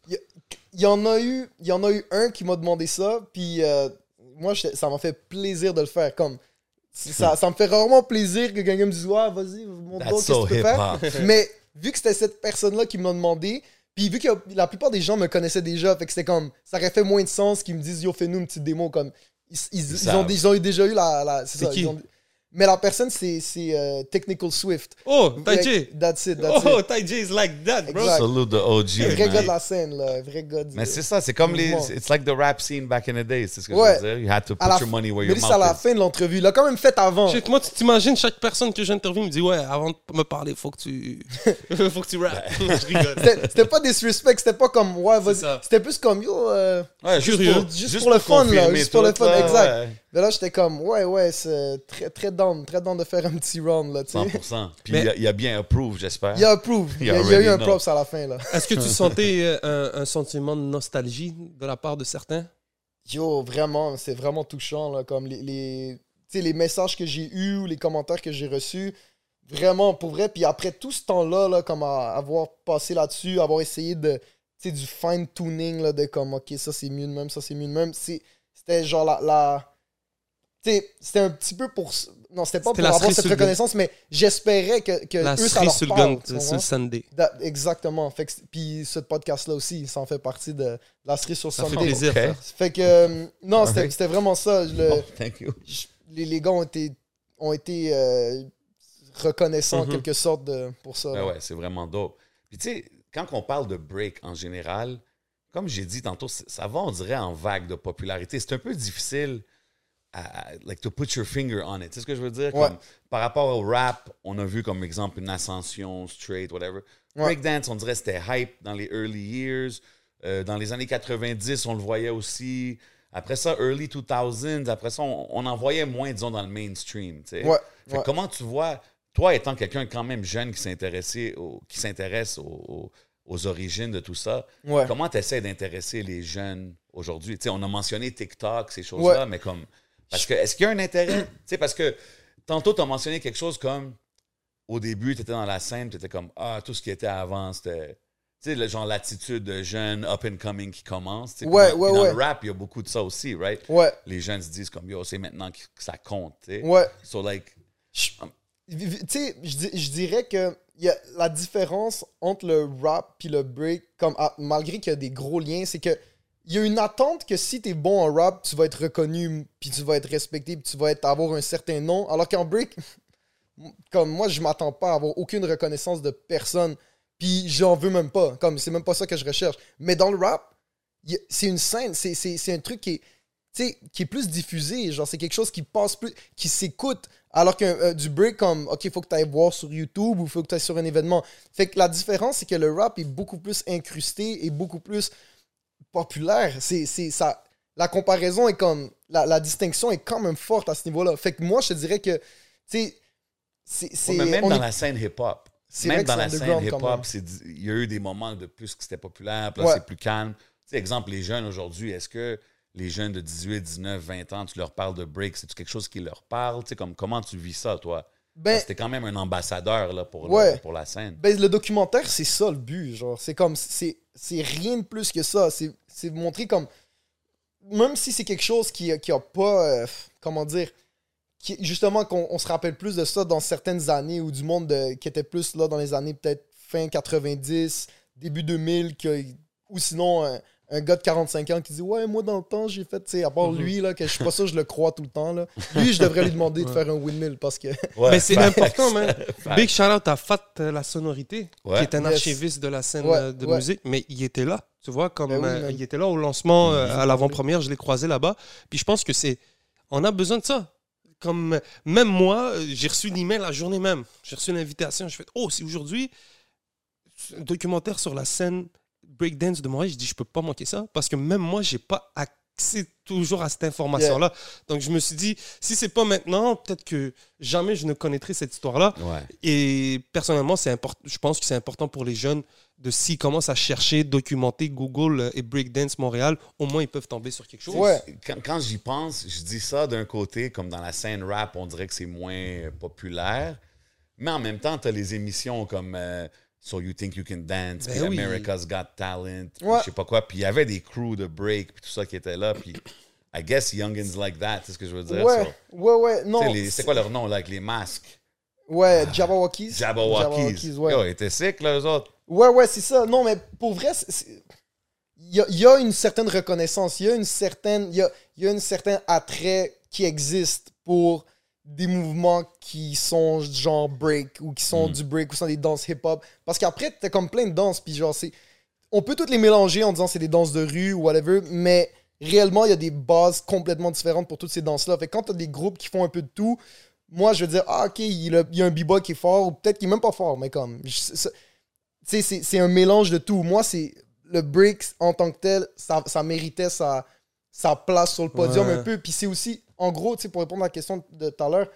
il y en a eu il y en a eu un qui m'a demandé ça puis euh, moi ça m'a fait plaisir de le faire comme ça, ça me fait rarement plaisir que quelqu'un me dise ouais vas-y montre donc That's qu'est-ce que tu peux faire mais vu que c'était cette personne là qui m'a demandé puis vu que la plupart des gens me connaissaient déjà fait que c'était comme ça aurait fait moins de sens qu'ils me disent yo fais-nous une petite démo comme ils, ils- ils savent. ont, ils ont déjà eu la, la c'est C'est ça, qui? ils ont- mais la personne c'est c'est euh, Technical Swift oh Tai that's it that's oh it Tai is like that bro Exact. Salute the OG. vrai man. gars de la scène là vrai gars du- Mais c'est ça, c'est comme les. It's like the rap scene back in the days, c'est ce que Ouais. je veux dire. You had to put your money where mais your lui, c'est à la mouth is. fin de l'entrevue. Il l'a quand même fait avant. Shit, moi, tu t'imagines chaque personne que j'interviewe me dit ouais, avant de me parler, faut que tu, faut que tu rappes. je rigole. C'était pas disrespect, c'était pas comme ouais, vas-y. ça. C'était plus comme yo, euh, Ouais, juste Curieux. pour, juste pour le fun, là, juste pour le fun, exact. Mais là j'étais comme ouais, ouais, c'est très, très down, très down de faire un petit round là, tu sais. 100%. Puis Mais- il, a, il a bien approuve, j'espère. Il y a approve, il il y a eu un props à la fin là. Est-ce que tu sentais euh, un, un sentiment de nostalgie de la part de certains? Yo, vraiment, c'est vraiment touchant là, comme les, les, tu sais, les messages que j'ai eus ou les commentaires que j'ai reçus. Vraiment, pour vrai. Puis après tout ce temps-là, là, comme à avoir passé là-dessus, avoir essayé de, tu sais, du fine-tuning, là, de comme, ok, ça c'est mieux de même, ça c'est mieux de même. c'est- C'était genre la. C'était un petit peu pour. Non, c'était pas pour la avoir cette reconnaissance, mais j'espérais que, que La eux, ça leur sur le sur le? Sunday. Da- Exactement. Fait que, c'est- puis ce podcast-là aussi, ça en fait partie de la cerise sur Ça fait Sunday. plaisir. Fait que, euh, non, c'était vraiment ça. Le- Oh, thank you. je- les, les gars ont été, ont été euh, reconnaissants en Mhm. quelque sorte de, pour ça. Ben ouais, c'est vraiment dope. Puis tu sais, quand on parle de break en général, comme j'ai dit tantôt, ça va, on dirait, en vague de popularité. C'est un peu difficile à- like to put your finger on it. Tu sais ce que je veux dire? Ouais. Comme, par rapport au rap, on a vu comme exemple une ascension, straight, whatever. Ouais. Breakdance, on dirait c'était hype dans les early years. Euh, dans les années 90, on le voyait aussi. Après ça, early 2000s, après ça, on, on en voyait moins, disons, dans le mainstream. tu sais. Ouais, Fait que ouais. Comment tu vois, toi étant quelqu'un quand même jeune qui s'intéresse au, aux, aux- origines de tout ça, Ouais. comment tu essaies d'intéresser les jeunes aujourd'hui? Tu sais, on a mentionné TikTok, ces choses-là, mais comme. Parce que, est-ce qu'il y a un intérêt? tu sais, parce que tantôt, tu as mentionné quelque chose comme au début, tu étais dans la scène, tu étais comme Ah, tout ce qui était avant, c'était. Tu sais, le genre l'attitude de jeune up and coming qui commence. Ouais, dans, ouais, dans ouais. le rap, il y a beaucoup de ça aussi, right? Ouais, Les jeunes se disent comme Yo, c'est maintenant que ça compte. tu sais. ouais. So, like, Tu sais, je di- je dirais que y a la différence entre le rap puis le break, comme ah, malgré qu'il y a des gros liens, c'est que il y a une attente que si t'es bon en rap, tu vas être reconnu, puis tu vas être respecté, puis tu vas être, avoir un certain nom. Alors qu'en break, comme moi, je m'attends pas à avoir aucune reconnaissance de personne, puis j'en veux même pas. Comme c'est même pas ça que je recherche. Mais dans le rap, c'est une scène, c'est- un truc qui est, qui est plus diffusé. Genre, c'est quelque chose qui passe plus, qui s'écoute. Alors que euh, du break, comme, OK, faut que tu ailles voir sur YouTube ou faut que tu ailles sur un événement. Fait que la différence, c'est que le rap est beaucoup plus incrusté et beaucoup plus populaire. C'est, c'est, ça, la comparaison est comme, la, la distinction est quand même forte à ce niveau-là. Fait que moi, je te dirais que, tu sais, c'est, c'est, Ouais, même on dans est- la scène hip-hop. C'est Même dans c'est la scène hip-hop, c'est il y a eu des moments de plus que c'était populaire, puis Ouais. c'est plus calme. Tu sais, exemple, les jeunes aujourd'hui, est-ce que les jeunes de 18, 19, 20 ans, tu leur parles de break, c'est-tu quelque chose qui leur parle? Tu sais, comme, comment tu vis ça, toi? ben, C'était quand même un ambassadeur là, pour, le- pour la scène. Ben, le documentaire, c'est ça le but. Genre, c'est comme, c'est, c'est rien de plus que ça. C'est, c'est montrer comme, même si c'est quelque chose qui, qui a pas, euh, comment dire, qui, justement qu'on on se rappelle plus de ça dans certaines années ou du monde de- qui était plus là dans les années peut-être fin 90, début 2000, que, ou sinon un, un gars de 45 ans qui dit ouais moi dans le temps j'ai fait tu sais à part Mhm. lui là que je suis pas sûr je le crois tout le temps là lui je devrais lui demander de faire un windmill parce que Mais c'est important, man. Big shout out à Fat euh, La Sonorité, Ouais. qui est un Yes. archiviste de la scène Ouais, euh, de ouais. musique, mais il était là. Tu vois, comme Ben oui, euh, il était là au lancement, euh, à l'avant-première, je l'ai croisé là-bas. Puis je pense que c'est. On a besoin de ça. Comme même moi, j'ai reçu l'email la journée même. J'ai reçu une invitation. Je fais Oh, c'est aujourd'hui un documentaire sur la scène breakdance de Montréal. Je dis Je peux pas manquer ça parce que même moi, j'ai pas accès toujours à cette information-là. Donc je me suis dit Si c'est pas maintenant, peut-être que jamais je ne connaîtrai cette histoire-là. Ouais. Et personnellement, c'est important. Je pense que c'est important pour les jeunes de s'ils commencent à chercher, documenter Google euh, et Breakdance Montréal, au moins ils peuvent tomber sur quelque chose. Ouais. Quand, quand j'y pense, je dis ça d'un côté, comme dans la scène rap, on dirait que c'est moins populaire. Mais en même temps, tu as les émissions comme euh, So You Think You Can Dance, Ben puis oui. America's Got Talent, Ouais. je sais pas quoi. Puis il y avait des crews de break, puis tout ça qui était là. Puis I guess Youngins like that, c'est ce que je veux dire. ouais ouais ouais non c'est quoi leur nom, là, avec les masques? ouais Jabberwockies Jabberwockies. ouais. Yo, ils étaient sick, là, eux autres. Ouais, ouais, c'est ça. Non, mais pour vrai, il y a, il y a une certaine reconnaissance, il y a une certaine, il y a, il y a une certain attrait qui existe pour des mouvements qui sont genre break ou qui sont Mm. du break ou sont des danses hip-hop. Parce qu'après, t'as comme plein de danses, puis genre, c'est. On peut toutes les mélanger en disant c'est des danses de rue ou whatever, mais réellement, il y a des bases complètement différentes pour toutes ces danses-là. Fait que quand t'as des groupes qui font un peu de tout, moi, je veux dire, ah, ok, il y a, il y a un b-boy qui est fort, ou peut-être qu'il est même pas fort, mais comme. tu sais, c'est c'est un mélange de tout. Moi, c'est le break en tant que tel, ça, ça méritait sa, sa place sur le podium Ouais. un peu. Puis c'est aussi, en gros, tu sais, pour répondre à la question de tout à l'heure,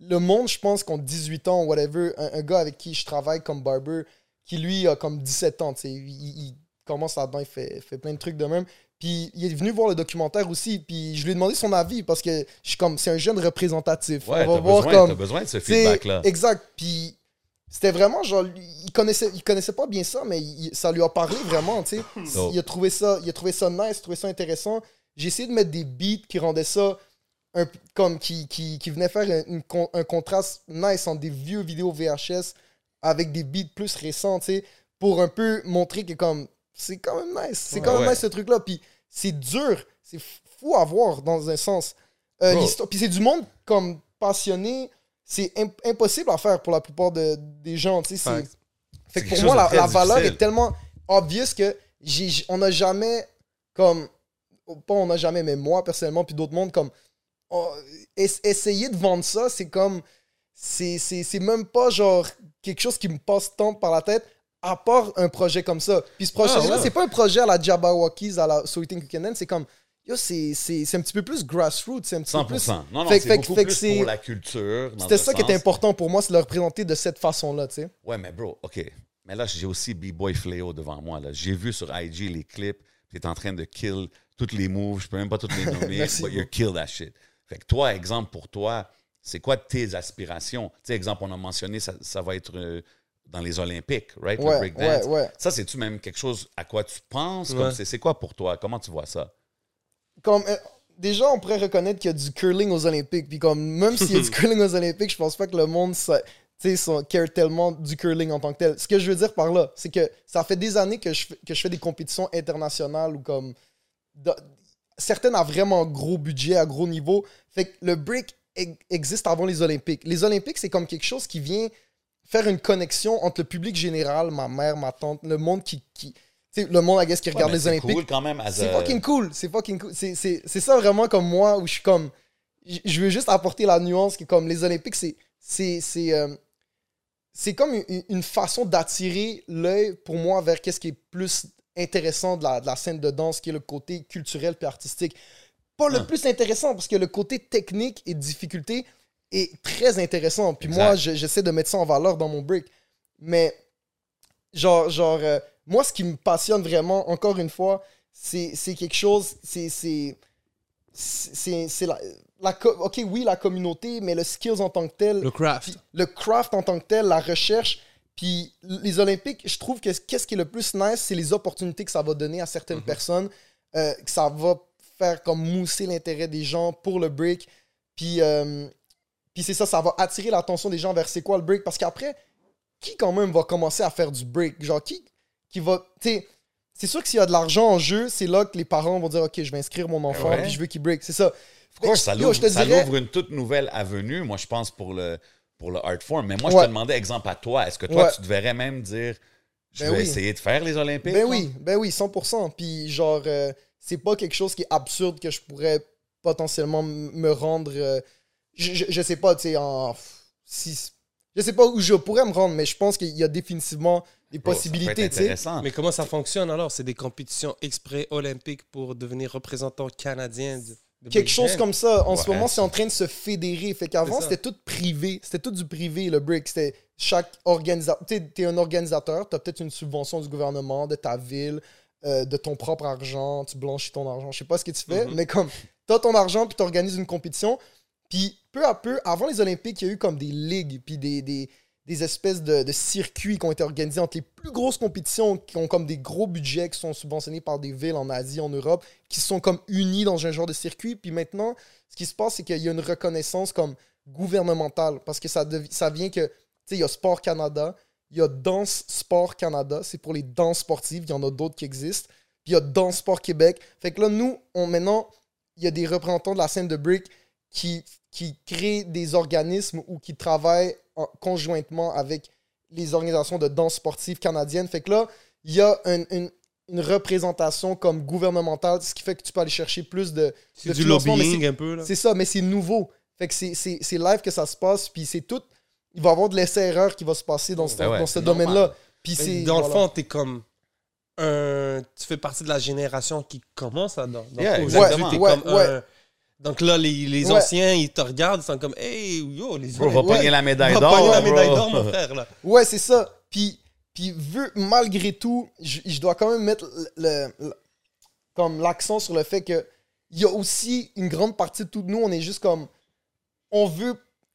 le monde, je pense, qu'en 18 ans, whatever, un, un gars avec qui je travaille comme barber, qui lui a comme 17 ans, tu sais, il, il commence là-dedans, il fait, fait plein de trucs de même. Puis il est venu voir le documentaire aussi, puis je lui ai demandé son avis parce que je suis comme, c'est un jeune représentatif. Ouais, On va t'as voir besoin, comme. besoin de ce C'est feedback-là. exact. Puis c'était vraiment genre, il connaissait, il connaissait pas bien ça, mais il- ça lui a parlé vraiment, tu sais. Il a trouvé ça, il a trouvé ça nice, il a trouvé ça intéressant. J'ai essayé de mettre des beats qui rendaient ça un, comme qui, qui, qui venaient faire un, une un contraste nice entre des vieux vidéos VHS avec des beats plus récents, tu sais, pour un peu montrer que comme c'est quand même nice, c'est Ouais, quand même ouais. nice ce truc-là. Puis c'est dur, c'est fou à voir dans un sens. Euh, Puis c'est du monde comme passionné, c'est im- impossible à faire pour la plupart de- des gens, tu sais. Facts. Fait que pour moi, la, la valeur est tellement obvious que j'- on n'a jamais, comme, pas on n'a jamais, mais moi personnellement, puis d'autres mondes, comme, on- essayer de vendre ça, c'est comme. C'est même pas genre quelque chose qui me passe tant par la tête, à part un projet comme ça. Puis ce projet-là, Ah, ouais. c'est pas un projet à la Jabberwockies, à la So Can Dance, c'est comme. Yo, c'est un petit peu plus grassroots, c'est un petit peu 100%. plus. Non, non, c'est beaucoup fait plus pour la culture. C'était ça qui était important pour moi, c'est de le représenter de cette façon-là, tu sais. Ouais, mais bro, OK. Mais là, j'ai aussi B-Boy Fléau devant moi. là. J'ai vu sur IG les clips. Tu es en train de kill toutes les moves. Je peux même pas toutes les nommer. But you kill that shit. Fait que toi, exemple pour toi, c'est quoi tes aspirations? Tu sais, exemple, on a mentionné, ça, ça va être euh, dans les Olympiques, right? le Ouais, breakdance. ouais, ouais. Ça, c'est-tu même quelque chose à quoi tu penses? C'est, quoi pour toi? Comment tu vois ça? comme euh, déjà on pourrait reconnaître qu'il y a du curling aux Olympiques puis comme même s'il y a du curling aux Olympiques je pense pas que le monde ça, tu sais, sont- care tellement du curling en tant que tel ce que je veux dire par là c'est que ça fait des années que je, fais- que je fais des compétitions internationales ou comme de- certaines à vraiment gros budget à gros niveau fait que le break existe avant les Olympiques les Olympiques c'est comme quelque chose qui vient faire une connexion entre le public général ma mère ma tante le monde qui, qui le monde I guess, qui Ouais, regarde les c'est Olympiques cool quand même. c'est a- fucking cool, c'est fucking cool. C'est- C'est c'est ça vraiment comme moi où je suis comme. Je veux juste apporter la nuance que comme les Olympiques, c'est. C'est c'est, euh, c'est comme une, une façon d'attirer l'œil pour moi vers qu'est-ce qui est plus intéressant de la, de la scène de danse, qui est le côté culturel puis artistique. Pas le Hein. plus intéressant parce que le côté technique et difficulté est très intéressant. Puis Exact. moi, je- j'essaie de mettre ça en valeur dans mon break. Mais genre, genre euh, moi, ce qui me passionne vraiment, encore une fois, c'est quelque chose, c'est c'est la, la ok oui la communauté, mais le skills en tant que tel, Le craft. le craft en tant que tel, la recherche, puis les Olympiques, je trouve que qu'est-ce qui est le plus nice, c'est les opportunités que ça va donner à certaines Mhm. personnes, euh, que ça va faire comme mousser l'intérêt des gens pour le break, puis euh, puis c'est ça, ça va attirer l'attention des gens vers c'est quoi le break, parce qu'après, qui quand même va commencer à faire du break, genre qui qui va, c'est sûr que s'il y a de l'argent en jeu, c'est là que les parents vont dire ok, je vais inscrire mon enfant, Ouais. puis je veux qu'il break, c'est ça. Of course, ça l'ouvre une toute nouvelle avenue, moi, je pense, pour le, pour le art form. Mais moi, je te demandais, exemple à toi, est-ce que toi, Ouais. tu devrais même dire, je Ben vais oui. essayer de faire les Olympiques? Ben oui, ben oui, 100%. Puis genre, euh, c'est pas quelque chose qui est absurde que je pourrais potentiellement me rendre. euh, je, je, je sais pas, tu sais, en. Si, je sais pas où je pourrais me rendre, mais je pense qu'il y a définitivement des Bro, peut possibilités. Mais comment ça fonctionne alors? C'est des compétitions exprès olympiques pour devenir représentant canadien de Quelque chose comme ça. En ce moment, c'est- en train de se fédérer. Fait qu'avant, c'était tout privé. C'était tout du privé, le break. C'était chaque organisateur. Tu t'es un organisateur, t'as peut-être une subvention du gouvernement, de ta ville, euh, de ton propre argent, tu blanchis ton argent. Je sais pas ce que tu fais, Mhm. mais comme t'as ton argent, puis t'organises une compétition. Puis peu à peu, avant les Olympiques, il y a eu comme des ligues, puis des, des, des espèces de, circuits qui ont été organisés entre les plus grosses compétitions, qui ont comme des gros budgets, qui sont subventionnés par des villes en Asie, en Europe, qui sont comme unis dans un genre de circuit. Puis maintenant, ce qui se passe, c'est qu'il y a une reconnaissance comme gouvernementale, parce que ça, vient que, tu sais, il y a Sport Canada, il y a Danse Sport Canada, c'est pour les danses sportives, il y en a d'autres qui existent. Puis il y a Danse Sport Québec. Fait que là, nous, on, maintenant, il y a des représentants de la scène de qui, qui créent des organismes ou qui travaillent en- conjointement avec les organisations de danse sportive canadiennes. Fait que là, il y a un- une, une représentation comme gouvernementale, ce qui fait que tu peux aller chercher plus de, C'est du lobbying un peu là. c'est ça, mais c'est nouveau. Fait que c'est- c'est c'est live que ça se passe, puis c'est tout. Il va y avoir de l'essai-erreur qui va se passer dans ce, Ben ouais, ce domaine-là. Puis c'est. Dans le fond, t'es comme un. Tu fais partie de la génération qui commence là-dedans. Donc, Yeah, aujourd'hui, exactement. t'es Ouais, comme ouais. un- Donc là, les, les Ouais. anciens, ils te regardent, ils sont comme Hey, yo, les Bro, va pogner la médaille va d'or. pogner la médaille d'or, mon frère. Là. Ouais, c'est ça. Puis, puis vu, malgré tout, je, je dois quand même mettre le, le- comme l'accent sur le fait que il y a aussi une grande partie de tout nous, on est juste comme. On veut.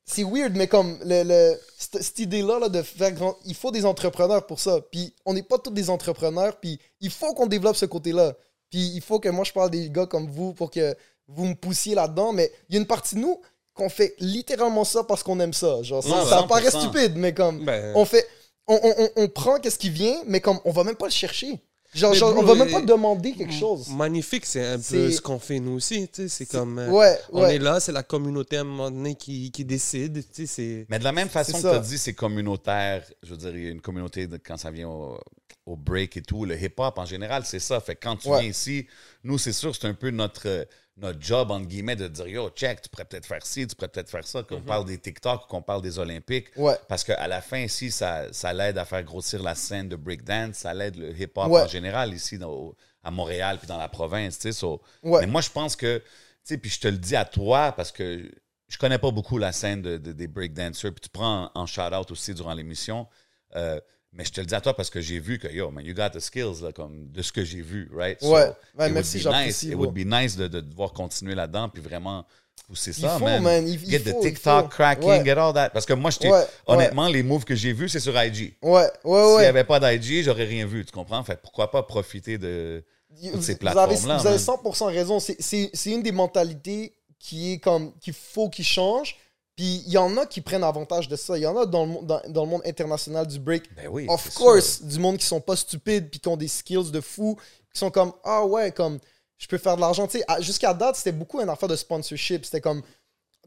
C'est weird, mais comme le, le- cette, cette idée-là là, de faire grand. Il faut des entrepreneurs pour ça. Puis on n'est pas tous des entrepreneurs. Puis il faut qu'on développe ce côté-là. Puis il faut que moi je parle des gars comme vous pour que vous me poussiez là-dedans. Mais il y a une partie de nous qu'on fait littéralement ça parce qu'on aime ça. Genre, ça, Non, ça 100%. paraît stupide, mais comme Ben, on fait on, on, on- on prend qu'est-ce qui vient mais comme on va même pas le chercher genre, genre, bro, on va même pas demander quelque chose Magnifique, c'est un peu C'est- ce qu'on fait nous aussi. tu sais, C'est comme. euh, ouais On ouais est là, c'est la communauté à un moment donné qui, qui décide. tu sais, c'est- Mais de la même façon que tu ça. as dit, c'est communautaire. Je veux dire, il y a une communauté de- quand ça vient au, au break et tout. Le hip-hop, en général, c'est ça. Fait que quand tu Ouais. viens ici, nous, c'est sûr, c'est un peu notre, notre job, entre guillemets, de dire Yo, check, tu pourrais peut-être faire ci, tu pourrais peut-être faire ça, qu'on parle des TikTok, qu'on parle des Olympiques. Ouais. Parce qu'à la fin, ici, ça, ça l'aide à faire grossir la scène de breakdance, ça l'aide le hip-hop Ouais. en général ici dans- à Montréal puis dans la province. tu sais. So, Ouais. Mais moi, je pense que, tu sais, puis je te le dis à toi parce que je connais pas beaucoup la scène de, de- des breakdancers, puis tu prends en, en shout-out aussi durant l'émission. Euh, mais je te le dis à toi parce que j'ai vu que, yo, man, you got the skills, là, comme de ce que j'ai vu, right? Ouais. Ouais, it would merci, be j'apprécie, Nice. It would be nice de, de devoir continuer là-dedans, puis vraiment pousser ça, faut, man. man, il- il Get faut, the TikTok cracking, Ouais. get all that. Parce que moi, je Ouais, ouais. honnêtement, les moves que j'ai vus, c'est sur IG. Ouais, ouais, S'il ouais. n'y avait pas d'IG, j'aurais rien vu, tu comprends? Fait pourquoi pas profiter de toutes ces plateformes-là? vous avez man. 100% raison. C'est une des mentalités qui est comme qu'il faut qu'il change. Puis il y en a qui prennent avantage de ça. Il y en a dans le, monde- dans, dans le monde international du break. Ben oui, of course, du monde qui sont pas stupides puis qui ont des skills de fou, qui sont comme ah ouais, comme je peux faire de l'argent. Tu sais, jusqu'à date, c'était beaucoup une affaire de sponsorship. C'était comme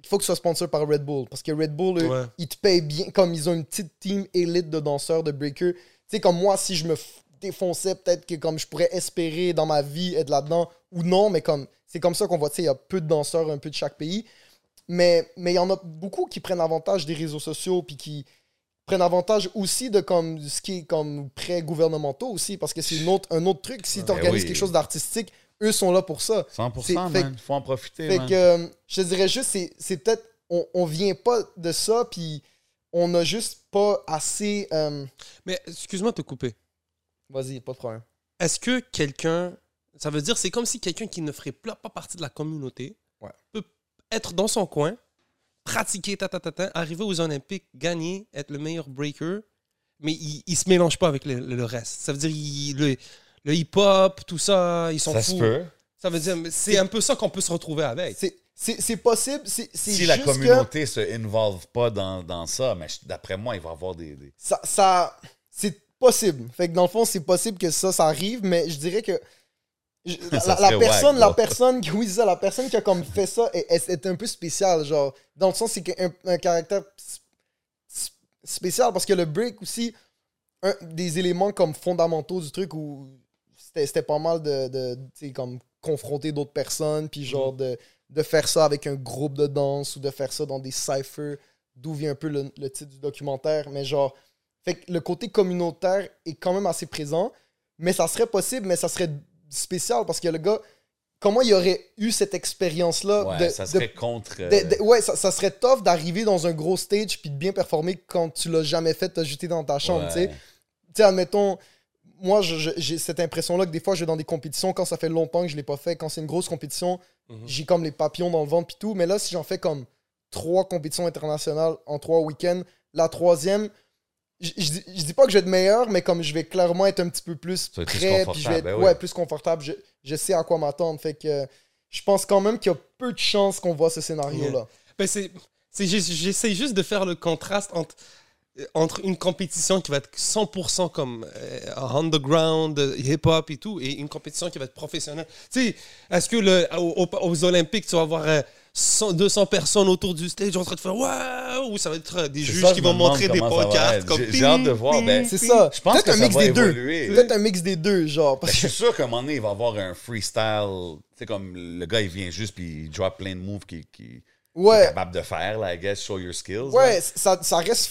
il faut que tu sois sponsor par Red Bull parce que Red Bull, eux, Ouais. ils te payent bien. Comme ils ont une petite team élite de danseurs, de breakers. Tu sais, comme moi, si je me défonçais, peut-être que comme je pourrais espérer dans ma vie être là-dedans ou non, mais comme c'est comme ça qu'on voit, tu sais, il y a peu de danseurs, un peu de chaque pays. Mais mais il y en a beaucoup qui prennent avantage des réseaux sociaux puis qui prennent avantage aussi de comme ce qui est comme prêts gouvernementaux aussi parce que c'est une autre, un autre truc. Si tu organises oui. quelque chose d'artistique, eux sont là pour ça. 100%, C'est- man. fait- Il faut en profiter, Fait man. que euh, je te dirais juste, c'est, c'est peut-être, on, on vient pas de ça, puis on a juste pas assez. euh, Mais excuse-moi de te couper. Vas-y, pas de problème. Est-ce que quelqu'un. Ça veut dire, c'est comme si quelqu'un qui ne ferait pas partie de la communauté Ouais. peut être dans son coin, pratiquer, ta, ta, ta, ta, arriver aux Olympiques, gagner, être le meilleur breaker, mais il, il se mélange pas avec le, le reste. Ça veut dire, il- le, le hip-hop, tout ça, ils s'en Ça foutent. se peut. Ça veut dire, mais c'est un peu ça qu'on peut se retrouver avec. C'est, possible, Si juste la que communauté se involve pas dans, dans ça, mais d'après moi, il va y avoir des. des- ça, ça- c'est possible. Fait que dans le fond, c'est possible que ça, ça arrive, mais je dirais que je- la, personne, wack, la personne, qui- oui, c'est ça, la personne qui a comme fait ça est, un peu spéciale, genre, dans le sens, c'est un caractère spécial, parce que le break aussi, un des éléments comme fondamentaux du truc où c'était pas mal de, de comme confronter d'autres personnes, puis genre de, de faire ça avec un groupe de danse ou de faire ça dans des cyphers, d'où vient un peu le, le titre du documentaire, mais genre, fait que le côté communautaire est quand même assez présent, mais ça serait possible, mais ça serait spécial parce que le gars, comment il aurait eu cette expérience-là Ouais, de, ça de- serait contre. euh, de- de- ouais, ça, ça serait tough d'arriver dans un gros stage puis de bien performer quand tu l'as jamais fait t'ajouter dans ta chambre, tu sais. ouais. Tu sais, admettons, moi, j'ai cette impression-là que des fois, je vais dans des compétitions quand ça fait longtemps que je l'ai pas fait. Quand c'est une grosse compétition, Mhm. j'ai comme les papillons dans le ventre puis tout. Mais là, si j'en fais comme trois compétitions internationales en trois week-ends, la troisième, je, je, dis- je dis pas que je vais être meilleur, mais comme je vais clairement être un petit peu plus prêt, puis je vais être ben oui. ouais, plus confortable. Je, je sais à quoi m'attendre. Fait que euh, je pense quand même qu'il y a peu de chances qu'on voit ce scénario-là. Ben, c'est, j'essaie juste de faire le contraste entre, euh, entre une compétition qui va être 100% comme euh, underground, euh, hip-hop et tout, et une compétition qui va être professionnelle. Tu sais, est-ce que le, au- au- aux Olympiques, tu vas avoir euh, 100, 200 personnes autour du stage en train de faire waouh, ou ça va être euh, des juges ça, qui vont montrer des comme J'ai- j'ai hâte de voir, ben, C'est ça. Je pense Peut-être que un ça mix va des deux. Peut-être un mix des deux, genre. Ben, je suis sûr qu'à un moment donné, il va avoir un freestyle. Tu sais, comme le gars, il vient juste puis il drop plein de moves qu'il qu'il est Ouais, capable de faire, là, I guess, show your skills. ouais, là. ça, ça reste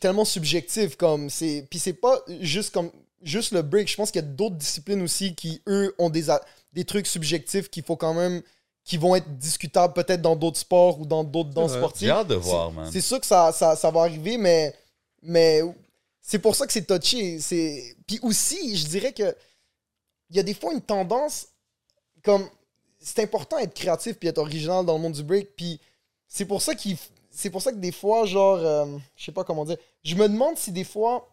tellement subjectif comme c'est puis c'est pas juste comme juste le break, je pense qu'il y a d'autres disciplines aussi qui eux ont des des trucs subjectifs qu'il faut quand même qui vont être discutables peut-être dans d'autres sports ou dans d'autres danses sportives. J'ai hâte de voir, man. C'est sûr que ça, ça, ça va arriver, mais, mais c'est pour ça que c'est touché. Puis aussi, je dirais que il y a des fois une tendance comme c'est important d'être créatif puis être original dans le monde du break. Puis c'est pour ça qu'il c'est pour ça que des fois, genre, euh, je sais pas comment dire, je me demande si des fois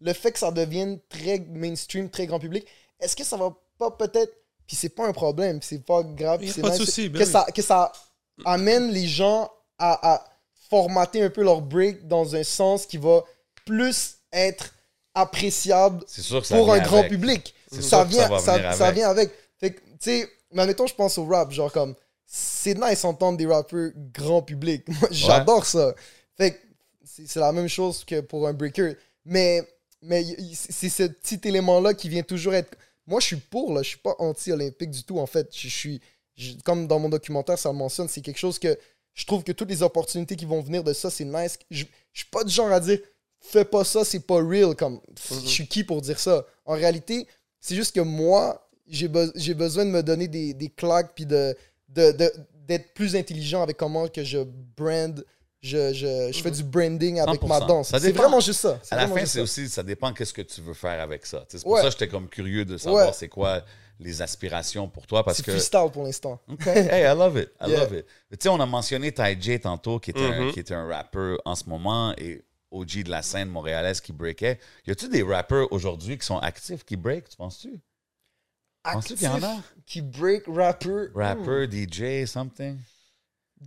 le fait que ça devienne très mainstream, très grand public, est-ce que ça va pas peut-être puis c'est pas un problème, c'est pas grave, Il y a puis c'est pas souci, ben que, oui. ça, que ça amène les gens à, à formater un peu leur break dans un sens qui va plus être appréciable pour un grand avec. public. C'est Ça sûr que vient, ça va ça, vient avec. Fait que, tu sais, mais mettons, je pense au rap, genre comme, c'est nice d'entendre des rappeurs grand public. Moi, j'adore ça. Fait que c'est la même chose que pour un breaker. Mais, mais c'est ce petit élément-là qui vient toujours être. Moi, je suis pour, là. Je suis pas anti-olympique du tout, en fait. Je suis je- comme dans mon documentaire, ça le mentionne, c'est quelque chose que je trouve que toutes les opportunités qui vont venir de ça, c'est nice. Je, je suis pas du genre à dire fais pas ça, c'est pas real. Comme, pff, je suis qui pour dire ça? En réalité, c'est juste que moi, j'ai be- j'ai besoin de me donner des, des claques puis de, de, de- d'être plus intelligent avec comment que je brand. Je, je, je fais du branding avec 100%. ma danse. C'est vraiment juste ça. À la fin, c'est aussi, ça dépend qu'est-ce que tu veux faire avec ça. C'est pour Ouais. ça que j'étais comme curieux de savoir Ouais. c'est quoi les aspirations pour toi parce C'est que. freestyle pour l'instant. Hey, I love it. I Yeah. love it. Tu sais, on a mentionné Ty J tantôt, qui était, un, Mhm. qui était un rappeur en ce moment et OG de la scène montréalaise qui breakait. Y a-tu des rappeurs aujourd'hui qui sont actifs, qui break, tu penses-tu? Penses-tu qu'il y en a? Qui break rapper. Rapper, DJ, something?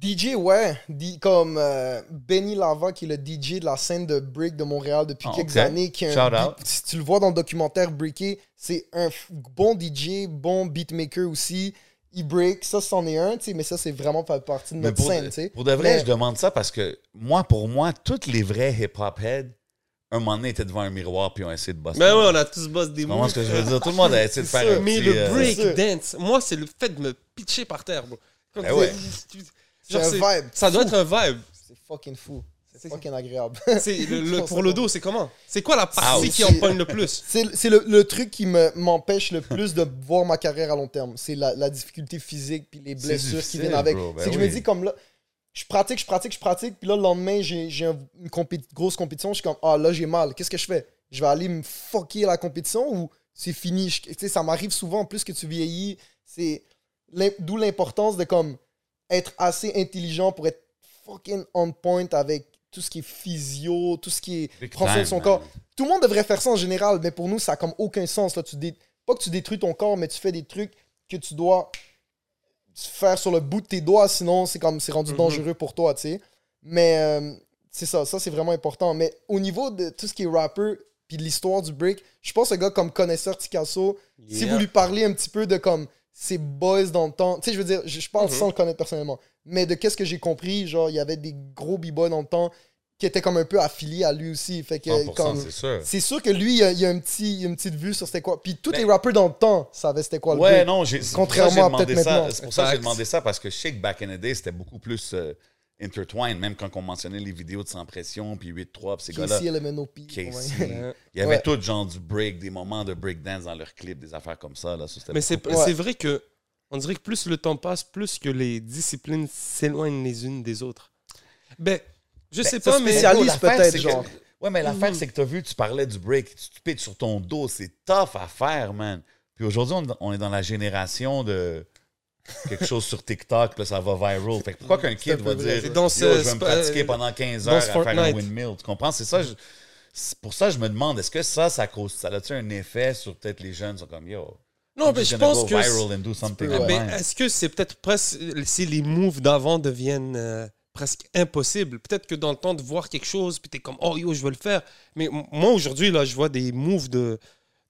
DJ, ouais. Comme euh, Benny Lava, qui est le DJ de la scène de break de Montréal depuis Ah, quelques années. Qui est un Shout beat- out. Si tu le vois dans le documentaire Breaké, c'est un bon DJ, bon beatmaker aussi. Il break, ça c'en est un, tu sais, mais ça c'est vraiment pas partie de Mais notre pour, scène, tu sais. pour de vrai, Mais- je demande ça parce que moi, pour moi, tous les vrais hip-hop heads, un moment donné, étaient devant un miroir puis ont essayé de bosser. Mais Ben ouais, on a tous boss des moves. ce que je veux dire? Tout le monde a essayé de C'est faire sûr. un Mais petit, le euh, break dance, moi, c'est le fait de me pitcher par terre, bro. Comme Ben ouais. C'est un vibe. Ça doit être un vibe. C'est fucking fou. C'est- fucking agréable. C'est le- le- pour le dos, c'est comment? C'est quoi la partie qui en pogne le plus? C'est c'est le, le truc qui me- m'empêche le plus de voir ma carrière à long terme. C'est la, la difficulté physique puis les blessures qui viennent avec. ben c'est que je me dis comme là, je pratique, je pratique, je pratique, puis là le lendemain j'ai j'ai un- une compé- grosse compétition, je suis comme ah là j'ai mal, qu'est-ce que je fais? Je vais aller me fucker à la compétition ou c'est fini? Je- Tu sais ça m'arrive souvent plus que tu vieillis, c'est d'où l'importance de comme être assez intelligent pour être fucking on point avec tout ce qui est physio, tout ce qui est Big prendre soin de son man. corps. Tout le monde devrait faire ça en général, mais pour nous, ça n'a comme aucun sens. Là. Tu dé- Pas que tu détruis ton corps, mais tu fais des trucs que tu dois faire sur le bout de tes doigts, sinon c'est comme c'est rendu Mhm. dangereux pour toi, tu sais. Mais euh, c'est ça, ça c'est vraiment important. Mais au niveau de tout ce qui est rapper, puis de l'histoire du break, je pense un gars comme connaisseur Ticasso, si vous lui parlez un petit peu de comme ses boys dans le temps, tu sais, je veux dire, je, je parle Mhm. sans le connaître personnellement, mais de qu'est-ce que j'ai compris, genre, il y avait des gros b-boys dans le temps qui étaient comme un peu affiliés à lui aussi. Fait que, 100%, comme, c'est sûr. c'est sûr que lui, il y a, il a un petit, une petite vue sur c'était quoi. Puis tous Ben- les rappers dans le temps savaient c'était quoi le Ouais, non, j'ai, c'est pour Contrairement ça que j'ai à demandé peut-être ça. maintenant. C'est pour ça que j'ai demandé ça parce que que back in the day, c'était beaucoup plus euh, intertwined, même quand on mentionnait les vidéos de Sans Pression, puis 8-3, puis ces gars-là. LMNOP. Casey. ouais. Il y avait Ouais. tout genre du break, des moments de breakdance dans leurs clips, des affaires comme ça. Là, Mais c'est Ouais. vrai que on dirait que plus le temps passe, plus que les disciplines s'éloignent les unes des autres. Ben, je sais ça pas, mais spécialise l'affaire, peut-être, que- genre. Ouais, mais l'affaire, Mhm. c'est que tu as vu, tu parlais du break, tu te pites sur ton dos, c'est tough à faire, man. Puis aujourd'hui, on, on est dans la génération de quelque chose sur TikTok, puis ça va viral. Fait que pourquoi qu'un kid va dire Yo, je vais me pratiquer pendant 15 dans heures à ce faire un Fortnite. windmill, tu comprends? C'est ça, je- pour ça je me demande, est-ce que ça, ça cause, ça a-tu un effet sur peut-être les jeunes, sont comme, yo, non, mais je pense que ouais. Ben, est-ce que c'est peut-être presque si les moves d'avant deviennent euh, presque impossibles Peut-être que dans le temps de voir quelque chose, puis t'es comme oh yo, je veux le faire. Mais moi aujourd'hui là, je vois des moves de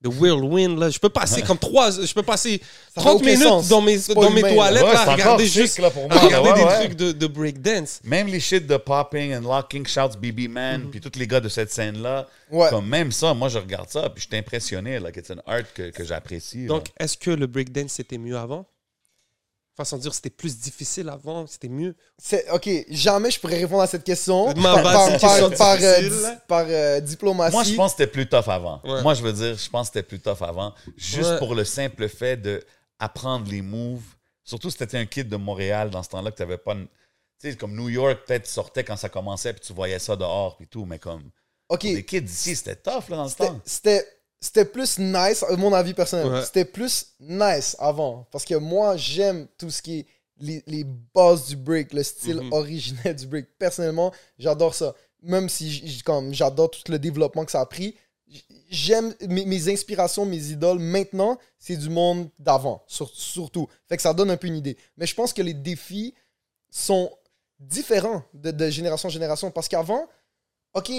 de whirlwind là, je peux passer comme trois, je peux passer Ça 30 n'a aucun minutes sens. dans mes pas dans mes humain, là. toilettes Ouais, là, c'est à regarder chic, juste là, pour à moi, là, regarder ouais, des ouais. trucs de, de breakdance. Même les shit de popping and locking shouts BB Man, Mhm. puis tous les gars de cette scène-là, Ouais. comme même ça, moi je regarde ça, puis je suis impressionné, like it's an art que, que j'apprécie. Donc est-ce que le breakdance c'était mieux avant? Façon de dire c'était plus difficile avant, c'était mieux. C'est- Ok, jamais je pourrais répondre à cette question. Ma par, par, euh, euh, diplomatie. Moi, je pense que c'était plus tough avant. Ouais. Moi, je veux dire, je pense que c'était plus tough avant. Juste Ouais. pour le simple fait de apprendre les moves. Surtout si t'étais un kid de Montréal dans ce temps-là que t'avais pas... une- Tu sais, comme New York, peut-être tu sortais quand ça commençait, puis tu voyais ça dehors, puis tout, mais comme... Ok, pour les kids d'ici, c'était tough, là, dans ce temps. c'était c'était plus nice, à mon avis personnel. Ouais. C'était plus nice avant. Parce que moi, j'aime tout ce qui est les, les bases du break, le style Mhm. originel du break. Personnellement, j'adore ça. Même si j'adore tout le développement que ça a pris, j'aime mes, mes inspirations, mes idoles. Maintenant, c'est du monde d'avant, sur- surtout. Fait que ça donne un peu une idée. Mais je pense que les défis sont différents de, de génération en génération. Parce qu'avant, OK,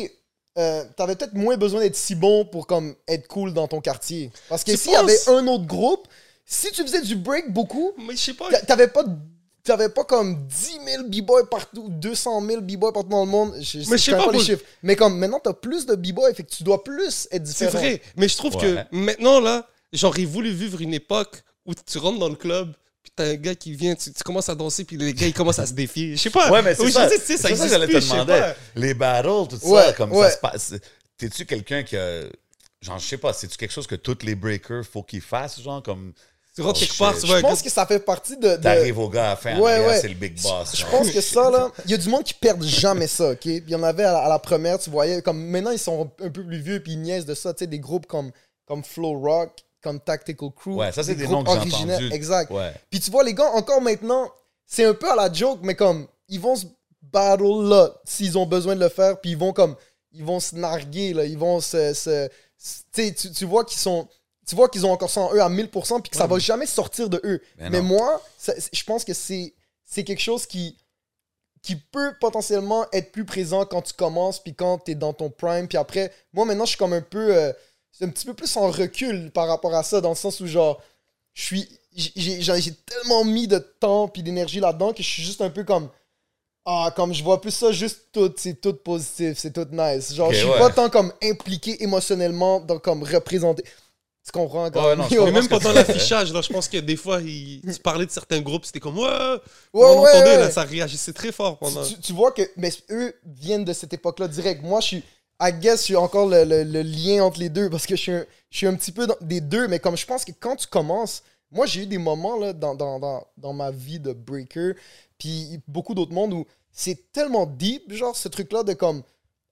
euh, t'avais peut-être moins besoin d'être si bon pour comme être cool dans ton quartier. Parce que Tu s'il y avait un autre groupe, si tu faisais du break beaucoup, Mais je sais pas. t'a- t'avais pas T'avais pas comme 10 000 b-boys partout, 200 000 b-boys partout dans le monde. Je, je Mais je sais pas, les chiffres. Mais comme maintenant, t'as plus de b-boys, fait que tu dois plus être C'est différent. vrai, mais je trouve Ouais. que maintenant, là, j'aurais voulu vivre une époque où tu rentres dans le club, t'as un gars qui vient, tu, tu commences à danser, puis les gars, ils commencent à se défier. Je sais pas. Ouais, mais c'est ça. sais, C'est ça que j'allais te demander. Les battles, tout ça, comme ouais. ça se passe. T'es-tu quelqu'un qui a. Genre, je sais pas, c'est-tu quelque chose que tous les breakers, faut qu'ils fassent, genre, comme. Tu rentres quelque part, Je pense que ça fait partie de. de- T'arrives au gars à en Ouais, ouais. c'est le big boss. Je pense que ça, là, il y a du monde qui perd jamais ça, OK? Puis il y en avait à la, à la première, tu voyais, comme maintenant, ils sont un peu plus vieux, puis ils niaisent de ça, tu sais, des groupes comme, comme Flow Rock, comme Tactical Crew. Ouais, ça, c'est des groupes noms que j'ai. Exact. Ouais. Puis tu vois, les gars, encore maintenant, c'est un peu à la joke, mais comme, ils vont se battle là, s'ils ont besoin de le faire, puis ils vont comme, ils vont se narguer, là, ils vont se. se- se- tu vois qu'ils sont. Tu vois qu'ils ont encore ça en eux à 1000%, puis que ça Ouais, va mais- jamais sortir de eux. Mais moi, ça- je pense que c'est c'est quelque chose qui, qui peut potentiellement être plus présent quand tu commences, puis quand tu es dans ton prime. Puis après, moi maintenant, je suis comme un peu. euh, c'est un petit peu plus en recul par rapport à ça, dans le sens où, genre, je suis. J'ai j'ai- j'ai tellement mis de temps puis d'énergie là-dedans que je suis juste un peu comme. Ah, comme je vois plus ça, juste tout, c'est tout positif, c'est tout nice. Genre, je suis ouais. pas tant comme impliqué émotionnellement dans comme représenter. Tu comprends? Comme, Ouais, non, je même pendant l'affichage, là, je pense que des fois, il... tu parlais de certains groupes, c'était comme, ouais, Ouais, on ouais, entendait, ouais. là, ça réagissait très fort pendant. tu, tu- tu vois que mais eux viennent de cette époque-là direct. Moi, je suis, I guess, je suis encore le, le- lien entre les deux parce que je suis un, je suis un petit peu des deux, mais comme je pense que quand tu commences, moi, j'ai eu des moments là, dans, dans, dans, dans ma vie de breaker, puis beaucoup d'autres mondes où c'est tellement deep, genre, ce truc-là de comme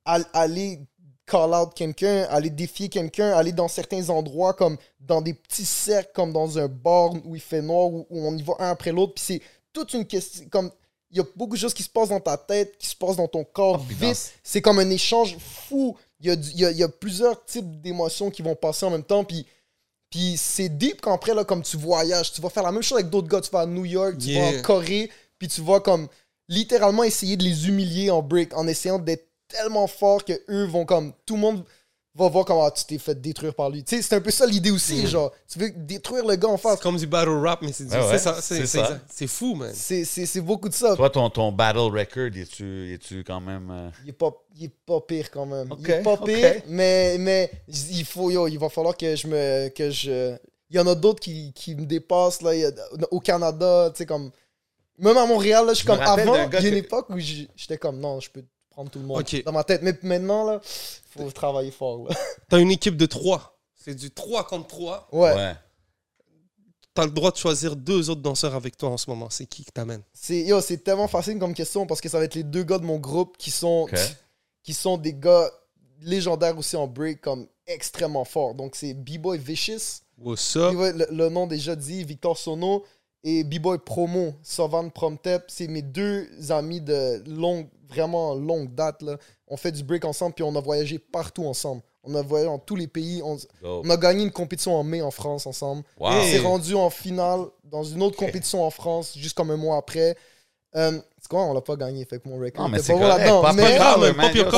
al- aller call out quelqu'un, aller défier quelqu'un, aller dans certains endroits comme dans des petits cercles, comme dans un bar où il fait noir, où, où on y va un après l'autre, puis c'est toute une question, comme il y a beaucoup de choses qui se passent dans ta tête, qui se passent dans ton corps vite. C'est comme un échange fou. Il y a, du- il y a- il y a plusieurs types d'émotions qui vont passer en même temps. Puis, puis c'est deep quand après, là, comme tu voyages, tu vas faire la même chose avec d'autres gars. Tu vas à New York, tu vas en Corée, puis tu vas comme littéralement essayer de les humilier en break, en essayant d'être tellement fort que eux vont comme. Tout le monde va voir comment tu t'es fait détruire par lui. Tu sais, c'est un peu ça l'idée aussi, genre. Tu veux détruire le gars en face. C'est comme du battle rap, mais c'est du- Ouais, ouais, c'est fou, man. C'est beaucoup de ça. Toi, ton, ton battle record, es-tu es-tu quand même. euh, Il est pas, il est pas pire quand même. Il est pas pire, mais, mais il faut, yo, il va falloir que je me, que je, il y en a d'autres qui, qui me dépassent là. au Canada, tu sais comme, même à Montréal là, je suis Je comme avant. Il y a une que- époque où j'étais comme non, je peux prendre tout le monde dans ma tête, mais maintenant là, faut travailler fort. T'as une équipe de 3. C'est du 3 contre 3. Ouais, ouais. T'as le droit de choisir deux autres danseurs avec toi en ce moment. C'est qui que t'amènes c'est yo, c'est tellement facile comme question parce que ça va être les deux gars de mon groupe qui sont, qui sont des gars légendaires aussi en break comme extrêmement forts. Donc c'est B-Boy Vicious. What's up? Le, le nom déjà dit, Victor Sono et B-Boy Promo, Sovan Promtep, c'est mes deux amis de longue, vraiment longue date. Là. On fait du break ensemble, puis on a voyagé partout ensemble. On a voyagé dans tous les pays. On, on a gagné une compétition en mai en France ensemble. Wow. On s'est rendu en finale dans une autre compétition en France, juste comme un mois après. Euh, c'est quoi, on l'a pas gagné, fait que mon record Non, mais c'est pas là-dedans. Mais-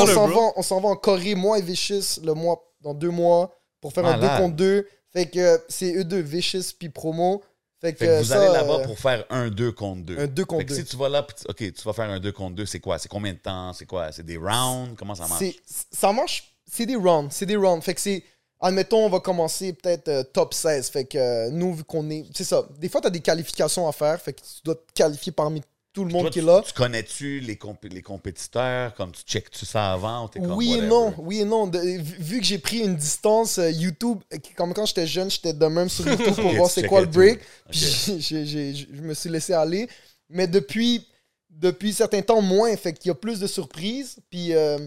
on s'en va, on s'en va en Corée, moi et Vicious, le mois, dans deux mois, pour faire un Malade. 2 contre 2. Fait que euh, c'est eux deux, Vicious puis Promo. Fait que, Fait que vous ça, allez là-bas euh, pour faire un 2 contre 2. un 2 contre Fait que 2. si tu vas là, ok, tu vas faire un 2 contre 2, c'est quoi? C'est combien de temps? C'est quoi? C'est des rounds? Comment ça marche? Ça marche, c'est des rounds, c'est des rounds. Fait que c'est, admettons, on va commencer peut-être euh, top 16. Fait que euh, nous, vu qu'on est, c'est ça. Des fois, tu as des qualifications à faire. Fait que tu dois te qualifier parmi tout le monde Toi, qui est tu- là. Tu connais-tu les, compé- les compétiteurs? Comme tu checkes-tu ça avant? Ou t'es comme Oui et non, oui et non. De- vu, que j'ai pris une distance euh, YouTube, comme quand j'étais jeune, j'étais de même sur YouTube pour voir c'est quoi le break. Puis je me suis laissé aller. Mais depuis, depuis certain temps, moins. Fait qu'il y a plus de surprises. Puis euh,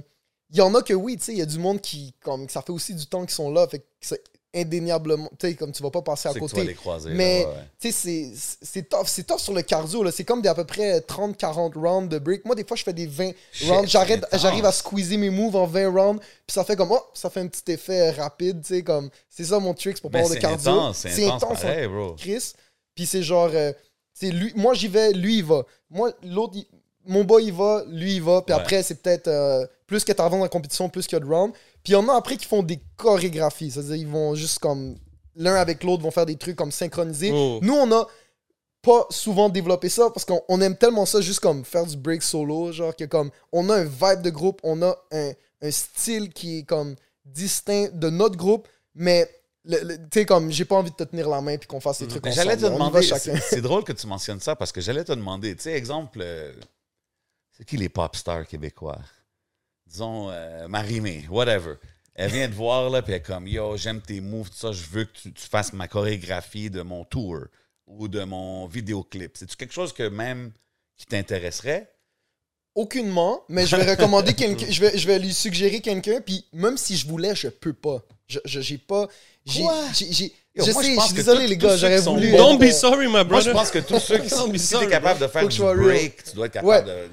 il y en a que oui, tu sais, il y a du monde qui, comme, ça fait aussi du temps qu'ils sont là. Fait que indéniablement, tu sais, comme tu vas pas passer à sais que tu côté. vas les croiser. Mais- là, ouais, ouais. Tu sais, c'est- c'est tough. C'est tough sur le cardio. là. C'est comme des à peu près 30-40 rounds de break. Moi, des fois, je fais des 20 Shit, rounds. J'arrête-. J'arrive à squeezer mes moves en 20 rounds. Puis ça fait comme, oh, ça fait un petit effet rapide. tu sais, comme C'est ça mon trick pour pas Mais avoir de c'est cardio. intense, c'est intense, hein, pareil, bro. Chris. Puis c'est genre, euh, c'est lui, moi j'y vais, lui il va. Moi, l'autre, mon boy il va, lui il va. Puis Ouais. après, c'est peut-être euh, plus que t'avances dans la compétition, plus qu'il y a de rounds. Puis il y en a après qui font des chorégraphies. C'est-à-dire, ils vont juste comme, l'un avec l'autre vont faire des trucs comme synchronisés. Oh. Nous, on a pas souvent développé ça parce qu'on on aime tellement ça juste comme faire du break solo. Genre que comme, on a un vibe de groupe, on a un, un style qui est comme distinct de notre groupe. Mais tu sais, comme, j'ai pas envie de te tenir la main puis qu'on fasse des trucs j'allais te. On demander, c'est drôle que tu mentionnes ça parce que j'allais te demander, tu sais, exemple, euh, c'est qui les pop stars québécois? Disons, euh, whatever. Elle vient te voir, là, puis elle est comme, yo, j'aime tes moves, tout ça, je veux que tu, tu fasses ma chorégraphie de mon tour ou de mon vidéoclip. C'est-tu quelque chose que même qui t'intéresserait? Aucunement, mais je vais recommander quelqu'un, je vais, je vais lui suggérer quelqu'un, puis même si je voulais, je peux pas. Je, je- j'ai pas. J'ai, Quoi? j'ai, j'ai- Yo, je moi, sais, je suis désolé, les gars, j'aurais sont voulu. bons- Don't be sorry, my Moi, brother. je pense que tous ceux qui sont si capable de faire du break, tu dois être capable Ouais. de-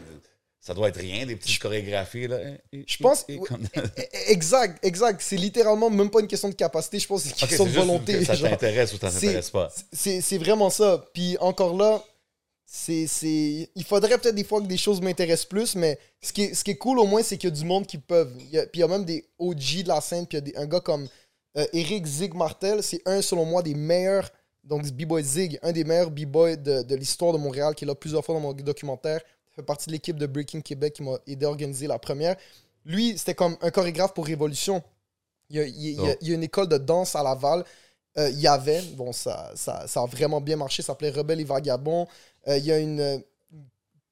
Ça doit être rien, des petites chorégraphies, là. Je pense- et- comme- Exact, exact. C'est littéralement même pas une question de capacité, je pense que c'est une question de volonté. ça t'intéresse ou ça t'intéresse pas. C'est vraiment ça. Puis encore là, c'est il faudrait peut-être des fois que des choses m'intéressent plus, mais ce qui est, ce qui est cool au moins, c'est qu'il y a du monde qui peuvent. Il y a- puis il y a même des OG de la scène, puis il y a des- un gars comme euh, Eric Zig Martel, c'est un, selon moi, des meilleurs. Donc, B-Boy Zig, un des meilleurs B-Boys de, de l'histoire de Montréal, qui est là plusieurs fois dans mon documentaire. Fait partie de l'équipe de Breaking Québec qui m'a aidé à organiser la première. Lui, c'était comme un chorégraphe pour Révolution. Il y a, il y a- il y a- Oh. il y a une école de danse à Laval. Euh, il y avait, bon, ça, ça, ça a vraiment bien marché, ça s'appelait Rebelle et Vagabond. Euh, il y a une. euh,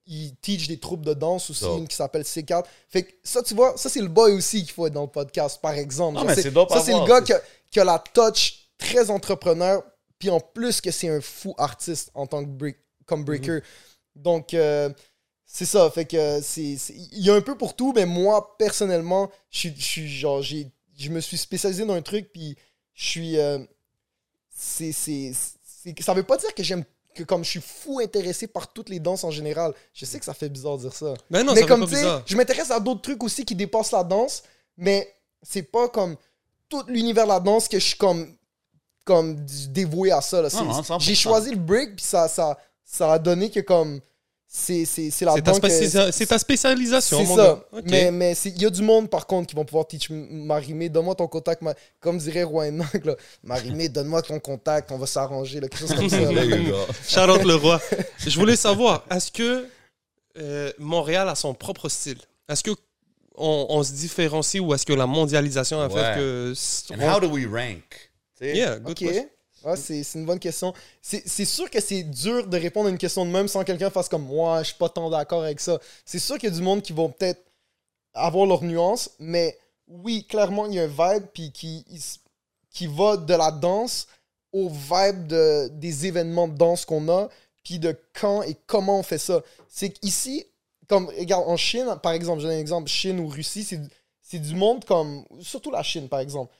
il teach des troupes de danse aussi, Dope. une qui s'appelle C4. Fait que ça, tu vois, ça, c'est le boy aussi qu'il faut être dans le podcast, par exemple. Non, Genre, mais c'est ça, c'est le gars qui a, qui a la touch très entrepreneur, puis en plus que c'est un fou artiste en tant que break, comme breaker. Donc, euh, c'est ça. Fait que c'est, c'est- il y a un peu pour tout, mais moi, personnellement, je suis- genre, j'ai, je me suis spécialisé dans un truc, puis je suis. euh, c'est, ça veut pas dire que j'aime. Que comme je suis fou intéressé par toutes les danses en général. Je sais que ça fait bizarre de dire ça. Ben non, mais ça comme tu sais, bizarre. je m'intéresse à d'autres trucs aussi qui dépassent la danse, mais c'est pas comme tout l'univers de la danse que je suis comme comme dévoué à ça. là. C'est- Non, non, 100%. J'ai choisi le break puis ça, ça, ça a donné que comme c'est c'est c'est C'est ta, là-dedans que spécia- c'est ta spécialisation, c'est ça. Mais mais il y a du monde par contre qui vont pouvoir teach Marimé. Donne-moi ton contact, ma- comme dirait Roy Nang, là. Marimé, donne-moi ton contact, on va s'arranger, quelque chose comme ça. là. There you go. Shout out le roi. Je voulais savoir, est-ce que euh, Montréal a son propre style? Est-ce que on, on se différencie ou est-ce que la mondialisation a Ouais. fait que... And how do we rank? Yeah, good Ok. question. Ouais, c'est une bonne question. C'est sûr que c'est dur de répondre à une question de même sans que quelqu'un fasse comme moi, je suis pas tant d'accord avec ça. C'est sûr qu'il y a du monde qui vont peut-être avoir leurs nuances, mais oui, clairement, il y a un vibe puis qui, qui va de la danse au vibe de, des événements de danse qu'on a, puis de quand et comment on fait ça. C'est qu'ici, comme, regarde, en Chine, par exemple, j'ai un exemple, Chine ou Russie, c'est du monde comme, surtout la Chine, par exemple,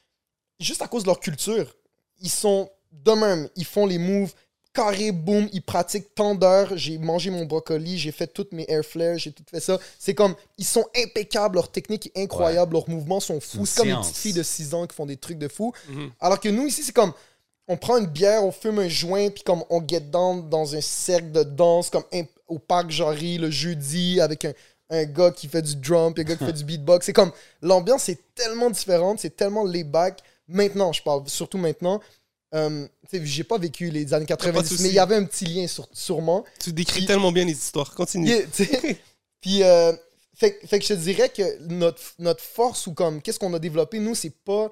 juste à cause de leur culture, ils sont de même. Ils font les moves carré, boom, ils pratiquent tant d'heures. J'ai mangé mon brocoli, j'ai fait toutes mes air flares, j'ai tout fait ça. C'est comme, ils sont impeccables, leur technique est incroyable, leurs mouvements sont fous. C'est comme des science. petites filles de 6 ans qui font des trucs de fou. Mhm. Alors que nous, ici, c'est comme, on prend une bière, on fume un joint, puis comme on get down dans un cercle de danse, comme imp- au parc Jarry le jeudi, avec un, un gars qui fait du drum, puis un gars qui fait du beatbox. C'est comme, l'ambiance est tellement différente, c'est tellement laid back. Maintenant, je parle surtout maintenant. Euh, j'ai pas vécu les années pas de 90, souci. mais il y avait un petit lien sur- sûrement. Tu décris Puis- tellement bien les histoires. Continue. Puis, euh, fait, fait que je te dirais que notre, notre force ou comme, qu'est-ce qu'on a développé, nous, c'est pas.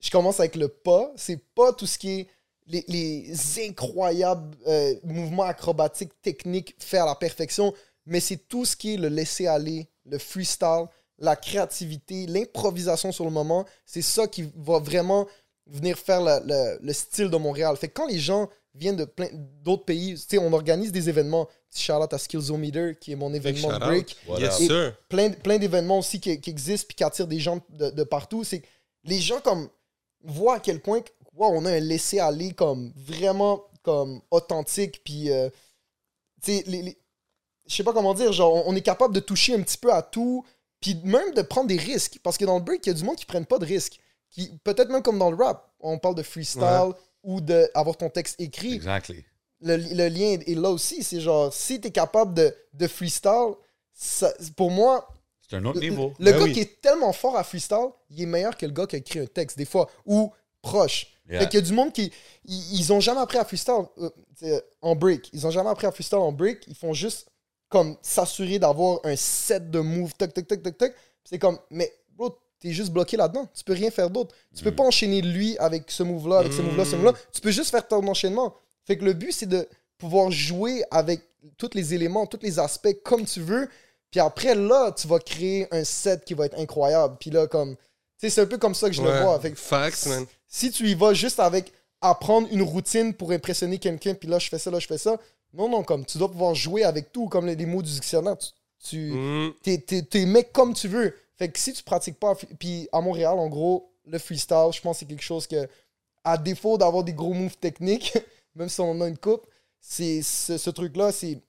Je commence avec le pas. C'est pas tout ce qui est les, les incroyables euh, mouvements acrobatiques, techniques faits à la perfection, mais c'est tout ce qui est le laisser-aller, le freestyle, la créativité, l'improvisation sur le moment. C'est ça qui va vraiment venir faire le, le- le style de Montréal. Fait que quand les gens viennent de plein d'autres pays, tu sais, on organise des événements. Shout out à Skillzometer, qui est mon événement de break. Voilà. Yes, sir. Plein, plein d'événements aussi qui, qui existent puis qui attirent des gens de, de partout. C'est que les gens comme voient à quel point wow, on a un laisser-aller comme vraiment comme authentique puis euh, tu sais, les, les- je sais pas comment dire, genre on, on est capable de toucher un petit peu à tout puis même de prendre des risques parce que dans le break, il y a du monde qui prennent pas de risques. Qui peut-être même comme dans le rap, on parle de freestyle ou d'avoir ton texte écrit Exactly. le, le lien est là aussi. C'est genre, si tu es capable de, de freestyle, ça- pour moi, C'est un autre le, niveau. le Ben gars oui. qui est tellement fort à freestyle, il est meilleur que le gars qui a écrit un texte, des fois, ou proche. Yeah. Fait qu'il y a du monde qui. Ils, ils ont jamais appris à freestyle euh, en break. Ils ont jamais appris à freestyle en break. Ils font juste comme s'assurer d'avoir un set de moves, toc, toc, toc, toc, toc. C'est comme, mais bro, es juste bloqué là-dedans. Tu peux rien faire d'autre. Tu peux pas enchaîner lui avec ce move-là, avec ce move-là, ce move-là. Tu peux juste faire ton enchaînement. Fait que le but, c'est de pouvoir jouer avec tous les éléments, tous les aspects comme tu veux. Puis après, là, tu vas créer un set qui va être incroyable. Puis là, comme. Tu sais, c'est un peu comme ça que je le vois. Fait Facts, man. si tu y vas juste avec apprendre une routine pour impressionner quelqu'un, puis là, je fais ça, là, je fais ça. Non, non, comme tu dois pouvoir jouer avec tout, comme les, les mots du dictionnaire. Tu, tu Mm. t'es, t'es, t'es mec comme tu veux. Fait que si tu pratiques pas, puis à Montréal, en gros, le freestyle, je pense que c'est quelque chose que, à défaut d'avoir des gros moves techniques, même si on en a une coupe, c'est ce, ce truc-là, c'est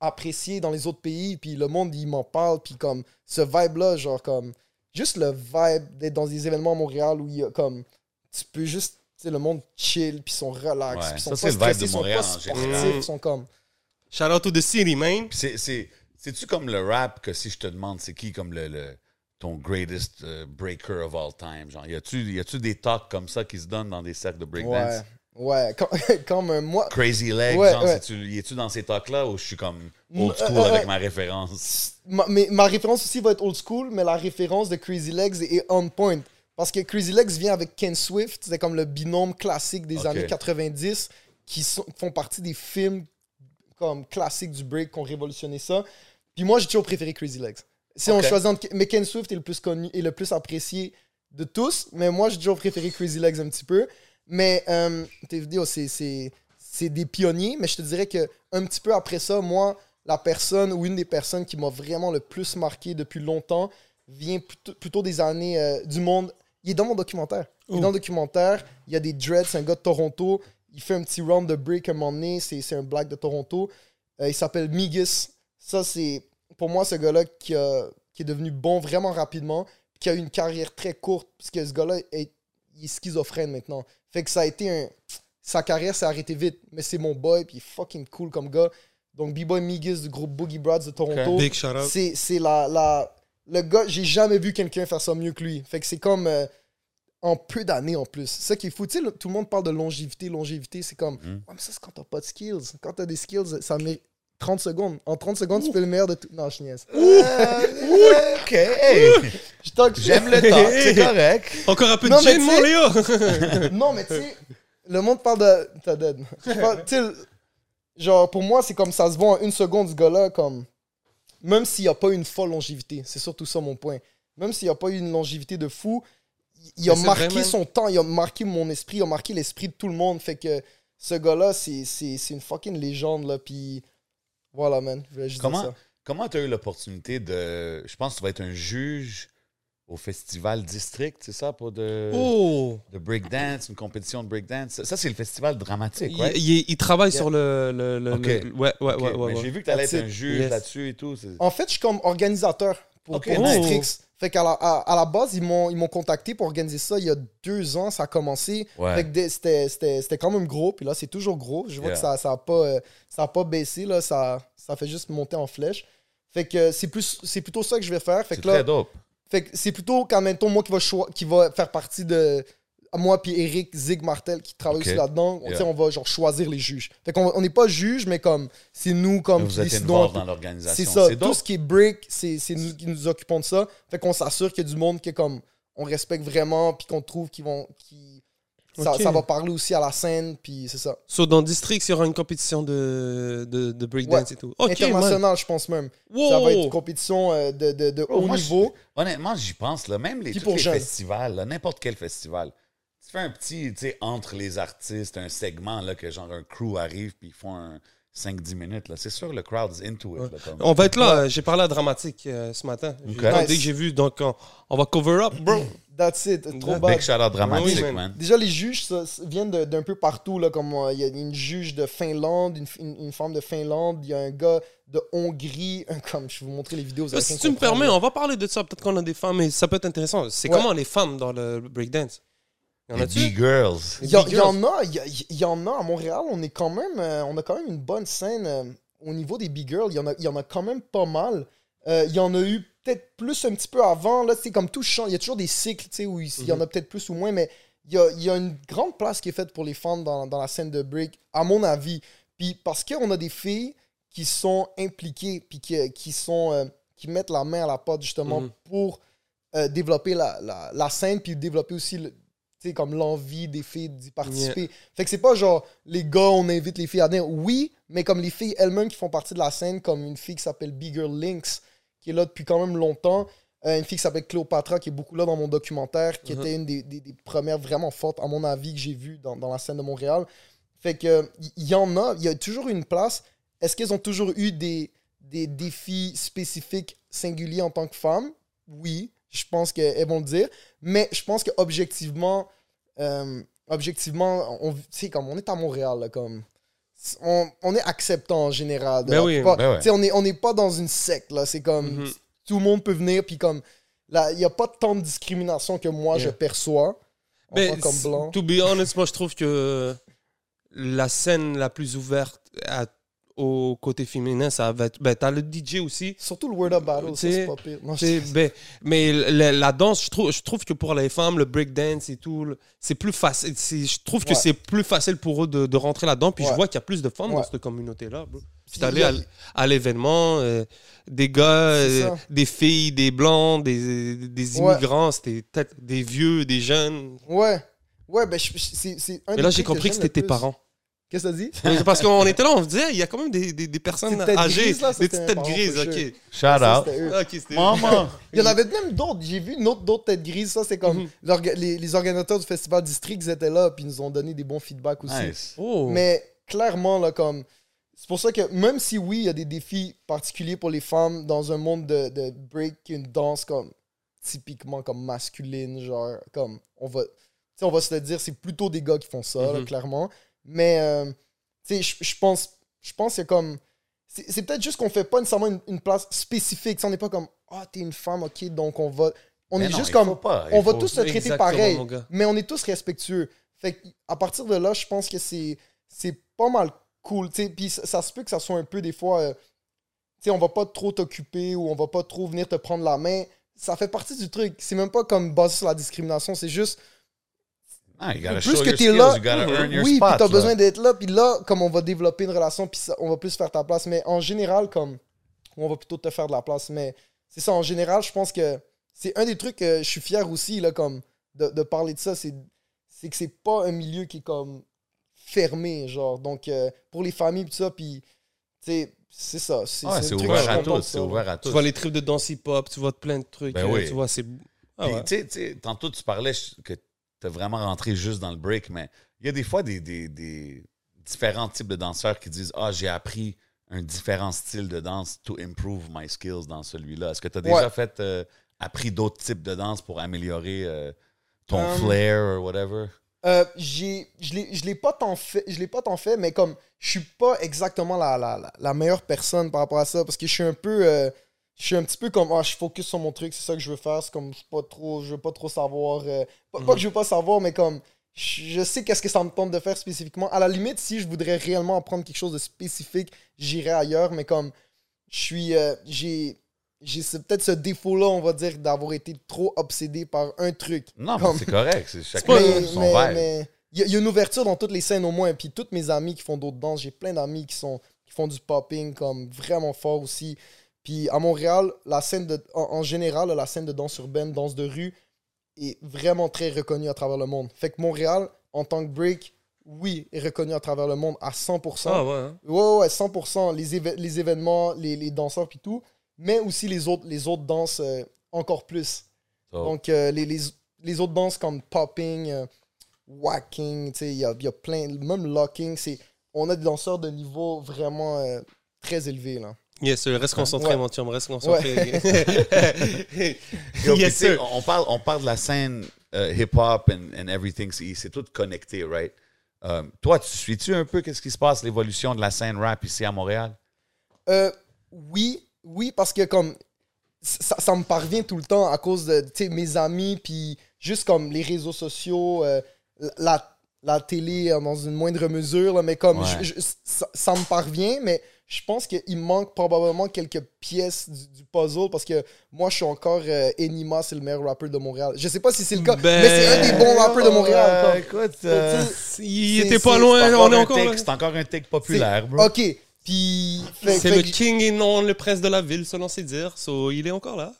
apprécié dans les autres pays, puis le monde, il m'en parle, puis comme ce vibe-là, genre comme, juste le vibe d'être dans des événements à Montréal où il y a comme, tu peux juste, tu sais, le monde chill, puis ils sont relax, Ouais, puis sont c'est pas le vibe de stressés, ils sont Montréal pas sportifs, sont comme... Shout out to the city, man. C'est- C'est-tu comme le rap que si je te demande c'est qui comme le, le- ton greatest euh, breaker of all time? Genre, y a-tu y a-tu des talks comme ça qui se donnent dans des cercles de Ouais, breakdance? ouais, comme, comme euh, moi... Crazy Legs, Ouais, genre, ouais. es-tu dans ces talks-là ou je suis comme Mm, old school euh, avec ma référence? ma, mais ma référence aussi va être old school, mais la référence de Crazy Legs est on point. Parce que Crazy Legs vient avec Ken Swift, c'est comme le binôme classique des Ok. années 90 qui sont- font partie des films comme classiques du break qui ont révolutionné ça. Puis moi, j'ai toujours préféré Crazy Legs. Si on Ok. choisit entre... Mais Ken Swift est le plus connu et le plus apprécié de tous, mais moi, j'ai toujours préféré Crazy Legs un petit peu. Mais euh, tes vidéos, c'est- c'est c'est des pionniers, mais je te dirais que un petit peu après ça, moi, la personne ou une des personnes qui m'a vraiment le plus marqué depuis longtemps vient plutôt, plutôt des années euh, du monde. Il est dans mon documentaire. Il est dans le documentaire. Il y a des dreads, c'est un gars de Toronto. Il fait un petit round de break à un moment donné. C'est c'est un black de Toronto. Euh, il s'appelle Migus. Ça, c'est pour moi ce gars-là qui, est devenu bon vraiment rapidement, qui a eu une carrière très courte, parce que ce gars-là est, il est schizophrène maintenant. Fait que ça a été un. Sa carrière s'est arrêtée vite, mais c'est mon boy, puis il est fucking cool comme gars. Donc, B-Boy Migus du groupe Boogie Broads de Toronto. Big shout out. C'est c'est la, la. Le gars, j'ai jamais vu quelqu'un faire ça mieux que lui. Fait que c'est comme. euh, en peu d'années en plus. C'est ça qui est fou. Tu sais, tout le monde parle de longévité, longévité. C'est comme. Mm. Ouais, mais ça, c'est quand t'as pas de skills. Quand t'as des skills, ça met 30 secondes. En 30 secondes, tu fais le meilleur de tout. Non, je niaise. Euh, OK, hey, je talk- j'aime le talk, c'est correct. Encore un peu Non, de mon sais- Léo. non, mais tu sais, le monde parle de. T'as dead. Tu genre, pour moi, c'est comme ça se voit en une seconde, ce gars-là, comme. Même s'il n'y a pas une folle longévité, c'est surtout ça mon point. Même s'il n'y a pas eu une longévité de fou, il a marqué son temps, il a marqué mon esprit, il a marqué l'esprit de tout le monde. Fait que ce gars-là, c'est une fucking légende, là. Puis voilà, man. Je voulais juste dire Comment ça. comment tu as eu l'opportunité de. Je pense que tu vas être un juge au festival District, c'est ça, pour de, Oh! de breakdance, une compétition de breakdance? Ça, ça, c'est le festival dramatique, Il, ouais? il- il travaille Yeah. sur le. le, le- Ok. le- ouais, ouais, ouais, ouais. j'ai vu que tu allais être un juge Yes. là-dessus et tout. En fait, je suis comme organisateur pour, Ok, pour nice. Districts. Fait qu'à la, à, à la base, ils m'ont ils m'ont contacté pour organiser ça il y a deux ans. Ça a commencé. Ouais. Fait que des- c'était- c'était c'était quand même gros. Puis là, c'est toujours gros. Je vois Yeah. que ça n'a ça pas, euh, ça a pas baissé. Là. Ça, ça fait juste monter en flèche. Fait que c'est plus c'est plutôt ça que je vais faire. Fait C'est que là, très dope. fait que c'est plutôt quand même moi qui va, qui va faire partie de. Moi puis Eric Zig Martel qui travaille aussi là-dedans. On- tu sais, Yeah. On va genre choisir les juges. Fait qu'on on n'est pas juge, mais comme c'est nous comme Vous êtes dans l'organisation. C'est ça. Tout ce qui est break, c'est c'est nous qui nous occupons de ça. Fait qu'on s'assure qu'il y a du monde qui est comme on respecte vraiment, puis qu'on trouve qu'ils vont. qui ça, va parler aussi à la scène, puis c'est ça. So, dans District, il y aura une compétition de, de, de breakdance et tout. Ok, man. International, je pense même. Wow. Ça va être une compétition euh, de, de, de Bro, haut moi, niveau. Honnêtement, j'y pense. Là. Même les, tous les jeunes. festivals, n'importe quel festival, fais un petit, tu sais, entre les artistes, un segment, là, que genre un crew arrive puis ils font un 5-10 minutes. là. C'est sûr, le crowd is into it. là, comme- On va être là. J'ai parlé à Dramatique euh, ce matin. J'ai- Ok. Dès Nice. que j'ai vu, donc on, on va cover up, bro. That's it. Trop bad. Big shout-out dramatique, Oui, man. man. Déjà, les juges ça, ça, viennent de- d'un peu partout. Là, comme euh, il y a une juge de Finlande, une, une- une femme de Finlande, il y a un gars de Hongrie. un- Comme je vais vous montrer les vidéos. vous allez Si rien tu me comprendre, permets, on va parler de ça. Peut-être qu'on a des femmes, mais ça peut être intéressant. C'est Ouais. comment les femmes dans le breakdance? Y en B-Girls. Il y, en a, il y, en a à Montréal. On est quand même, euh, on a quand même une bonne scène euh, au niveau des big girls. Il y en a, il y en a quand même pas mal. Euh, il y en a eu peut-être plus un petit peu avant. Là, c'est comme tout change. Il y a toujours des cycles, tu sais, où il, il y en a peut-être plus ou moins, mais il y a, il y a une grande place qui est faite pour les femmes dans, dans la scène de break, à mon avis. Puis parce qu'on a des filles qui sont impliquées, puis qui, qui sont, euh, qui mettent la main à la pâte justement Mhm. pour euh, développer la, la, la scène, puis développer aussi le- sais, comme l'envie des filles d'y participer. Fait que c'est pas genre les gars, on invite les filles à venir. Oui, mais comme les filles elles-mêmes qui font partie de la scène, comme une fille qui s'appelle Bigger Lynx, qui est là depuis quand même longtemps. Euh, une fille qui s'appelle Cléopatra, qui est beaucoup là dans mon documentaire, qui Mhm. était une des, des- des premières vraiment fortes, à mon avis, que j'ai vues dans, dans la scène de Montréal. Fait que il y, en a, il y a toujours une place. Est-ce qu'elles ont toujours eu des, des défis spécifiques singuliers en tant que femmes? Oui, je pense qu'elles vont le dire. Mais je pense que objectivement, euh, objectivement, on, tu sais, comme on est à Montréal, là, comme on, on est acceptant en général. Ben oui. plupart. Ben ouais. Tu sais, on n'est on est pas dans une secte, là. C'est comme Mhm. tout le monde peut venir, puis comme là, il n'y a pas tant de discrimination que moi je perçois. Mais tant comme blanc. to be honest, moi je trouve que la scène la plus ouverte à- au côté féminin, ça va être. Ben, t'as le DJ aussi. Surtout le Word Up Battle, c'est pas pire. Non, ben, mais la, la danse, je trouve, je trouve que pour les femmes, le breakdance et tout, c'est plus facile. Je trouve que c'est plus facile pour eux de, de rentrer là-dedans. Puis je vois qu'il y a plus de femmes dans cette communauté-là. Puis t'es allé a- à, l'événement, euh, des gars, euh, des filles, des blancs, des, des immigrants, c'était peut-être des vieux, des jeunes. Ouais. Ouais, ben, c'est un Mais des là, j'ai compris que c'était tes parents. Qu'est-ce que t'as dit? Parce qu'on était là, on se disait, il y a quand même des, des, des personnes âgées, grises, là, des petites têtes grises. Ok. Shout Ça, out. Maman. Il y en avait même d'autres. J'ai vu une autre- d'autres têtes grises. Ça, c'est comme Mhm. les, les organisateurs du festival District ils étaient là, puis ils nous ont donné des bons feedbacks aussi. Nice. Oh. Mais clairement, là, comme. C'est pour ça que même si oui, il y a des défis particuliers pour les femmes dans un monde de, de break, une danse comme typiquement comme masculine, genre comme on va, tu sais, on va se le dire, c'est plutôt des gars qui font ça, là, Mhm. clairement. Mais euh, tu sais, je pense, je pense que comme c'est peut-être juste qu'on fait pas nécessairement une, une place spécifique. On n'est pas comme ah t'es une femme, ok, donc on va, on Mais est non, juste comme pas, on va tous se traiter pareil, mais on est tous respectueux. Fait à partir de là, je pense que c'est c'est pas mal cool. Puis ça, ça se peut que ça soit un peu des fois, euh, tu sais, on va pas trop t'occuper ou on va pas trop venir te prendre la main. Ça fait partie du truc. C'est même pas comme basé sur la discrimination, c'est juste Ah, you Plus que skills, là, oui, puis t'as là. besoin d'être là, puis là, comme on va développer une relation, puis ça- on va plus faire ta place. Mais en général, comme on va plutôt te faire de la place. Mais c'est ça, en général, je pense que c'est un des trucs que je suis fier aussi, là, comme de, de parler de ça, c'est que c'est pas un milieu qui est comme fermé, genre. Donc, euh, pour les familles, puis ça, puis, tu sais, c'est ça. C'est Ouais, ouvert à tous, c'est ça, ouvert à tous. Tu vois les tripes de danse hip-hop, tu vois plein de trucs. Ben euh, oui. Tu vois, c'est. Ah ouais. tu tu tantôt, tu parlais que tu vraiment rentré juste dans le break, mais il y a des fois des, des- des différents types de danseurs qui disent Ah, j'ai appris un différent style de danse to improve my skills dans celui-là. Est-ce que tu as déjà fait euh, appris d'autres types de danse pour améliorer euh, ton Um, flair ou whatever? Euh, j'ai, je l'ai, je l'ai pas tant fait, je l'ai pas tant fait, mais comme je suis pas exactement la, la, la, la meilleure personne par rapport à ça, parce que je suis un peu, euh, je suis un petit peu comme, ah, je focus sur mon truc, c'est ça que je veux faire, c'est comme, je pas trop, je veux pas trop savoir, euh, pas, pas Mhm. que je veux pas savoir, mais comme, je sais qu'est-ce que ça me tente de faire spécifiquement. À la limite, si je voudrais réellement apprendre quelque chose de spécifique, j'irais ailleurs, mais comme, je suis, euh, j'ai, j'ai peut-être ce défaut-là, on va dire, d'avoir été trop obsédé par un truc. Non, mais comme- c'est correct. C'est chacun Mais son mais- vibe. mais il y, a- il y a une ouverture dans toutes les scènes au moins. Puis toutes mes amis qui font d'autres danses, j'ai plein d'amis qui sont qui font du popping comme vraiment fort aussi. Puis à Montréal, la scène de en, en général, la scène de danse urbaine, danse de rue est vraiment très reconnue à travers le monde. Fait que Montréal en tant que break, oui, est reconnu à travers le monde à 100%. Ah ouais. hein. Ouais, ouais, 100%. Les, les événements, les, les danseurs, puis tout. Mais aussi les autres, les autres danses euh, encore plus. So, Donc, euh, les, les, les autres danses comme popping, euh, whacking, tu sais, il y a, y a plein, même locking, on a des danseurs de niveau vraiment très élevé, là. Yes. Reste concentré, Ouais. mon chum. Reste concentré. Yes, sir. on parle, on parle de la scène euh, hip-hop and, and everything, c'est tout connecté, right? Euh, toi, tu suis-tu un peu qu'est-ce qui se passe, l'évolution de la scène rap ici à Montréal? Euh, oui, oui, parce que comme ça, ça me parvient tout le temps à cause de tu sais, mes amis, puis juste comme les réseaux sociaux, euh, la, la télé euh, dans une moindre mesure, là, mais comme Ouais. je- je- ça, ça me parvient, mais je pense qu'il manque probablement quelques pièces du, du puzzle parce que moi je suis encore euh, Enima, c'est le meilleur rappeur de Montréal. Je sais pas si c'est le cas, Ben, mais c'est un des bons rappeurs de Montréal. Euh, écoute, euh, Il était pas loin. c'est On est encore. C'est encore un c'est- populaire, bro. Ok, puis C'est le king et non le prince de la ville, selon ses dires. So, il est encore là.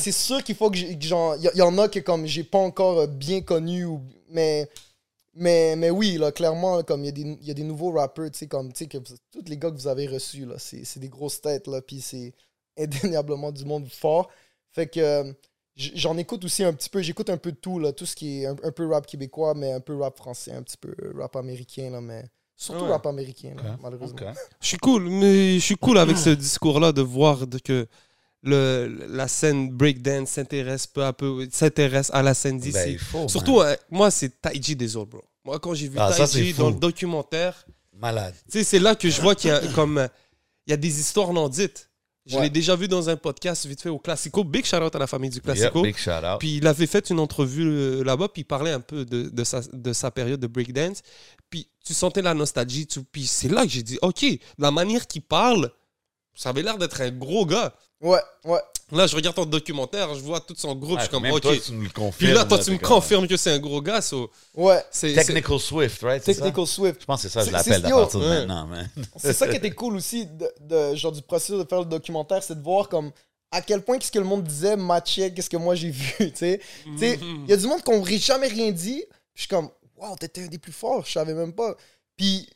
c'est sûr qu'il faut que j'ai- que j'en. Il y, y en a que comme j'ai pas encore euh, bien connu, ou, mais, mais, mais oui, là, clairement, comme il y, a des- il y a des nouveaux rappeurs, tu sais, comme, tu sais, tous les gars que vous avez reçus, là, c'est c'est des grosses têtes, là, puis c'est indéniablement du monde fort. Fait que euh, j'en écoute aussi un petit peu, j'écoute un peu de tout, là, tout ce qui est un, un peu rap québécois, mais un peu rap français, un petit peu rap américain, là, mais surtout Ouais. rap américain, là, malheureusement. Je suis cool, mais je suis cool avec ce discours-là de voir de que le, la scène breakdance s'intéresse peu à peu, s'intéresse à la scène d'ici. Ben, il faut, Surtout, euh, moi, c'est Taiji des autres, bro. Moi, quand j'ai vu Ah, Taiji dans le documentaire, Malade. tu sais, c'est là que je vois qu'il y a comme il y a des histoires non dites. Je Ouais. l'ai déjà vu dans un podcast vite fait au Classico. Big shout out à la famille du Yep, Classico. big shout out. Puis il avait fait une entrevue euh, là-bas, puis il parlait un peu de, de, sa, de sa période de breakdance. Puis tu sentais la nostalgie, tu- puis c'est là que j'ai dit, OK, la manière qu'il parle, ça avait l'air d'être un gros gars. Ouais, ouais. Là, je regarde ton documentaire, je vois tout son groupe, je suis comme, OK. toi, tu le confirmes. puis là, toi, tu me confirmes que c'est un gros gars. so, Ouais, c'est, c'est- Technical Swift, right? c'est ça? Technical Swift. Je pense que c'est ça, je C'est- l'appelle à partir de ouais. maintenant, man. C'est ça qui était cool aussi, de, de- genre du processus de faire le documentaire, c'est de voir comme à quel point qu'est-ce que le monde disait matchait qu'est-ce que moi j'ai vu, tu sais? Tu sais, il y a du monde qui n'aurait jamais rien dit. Je suis comme, wow, t'étais un des plus forts, je savais même pas. Puis,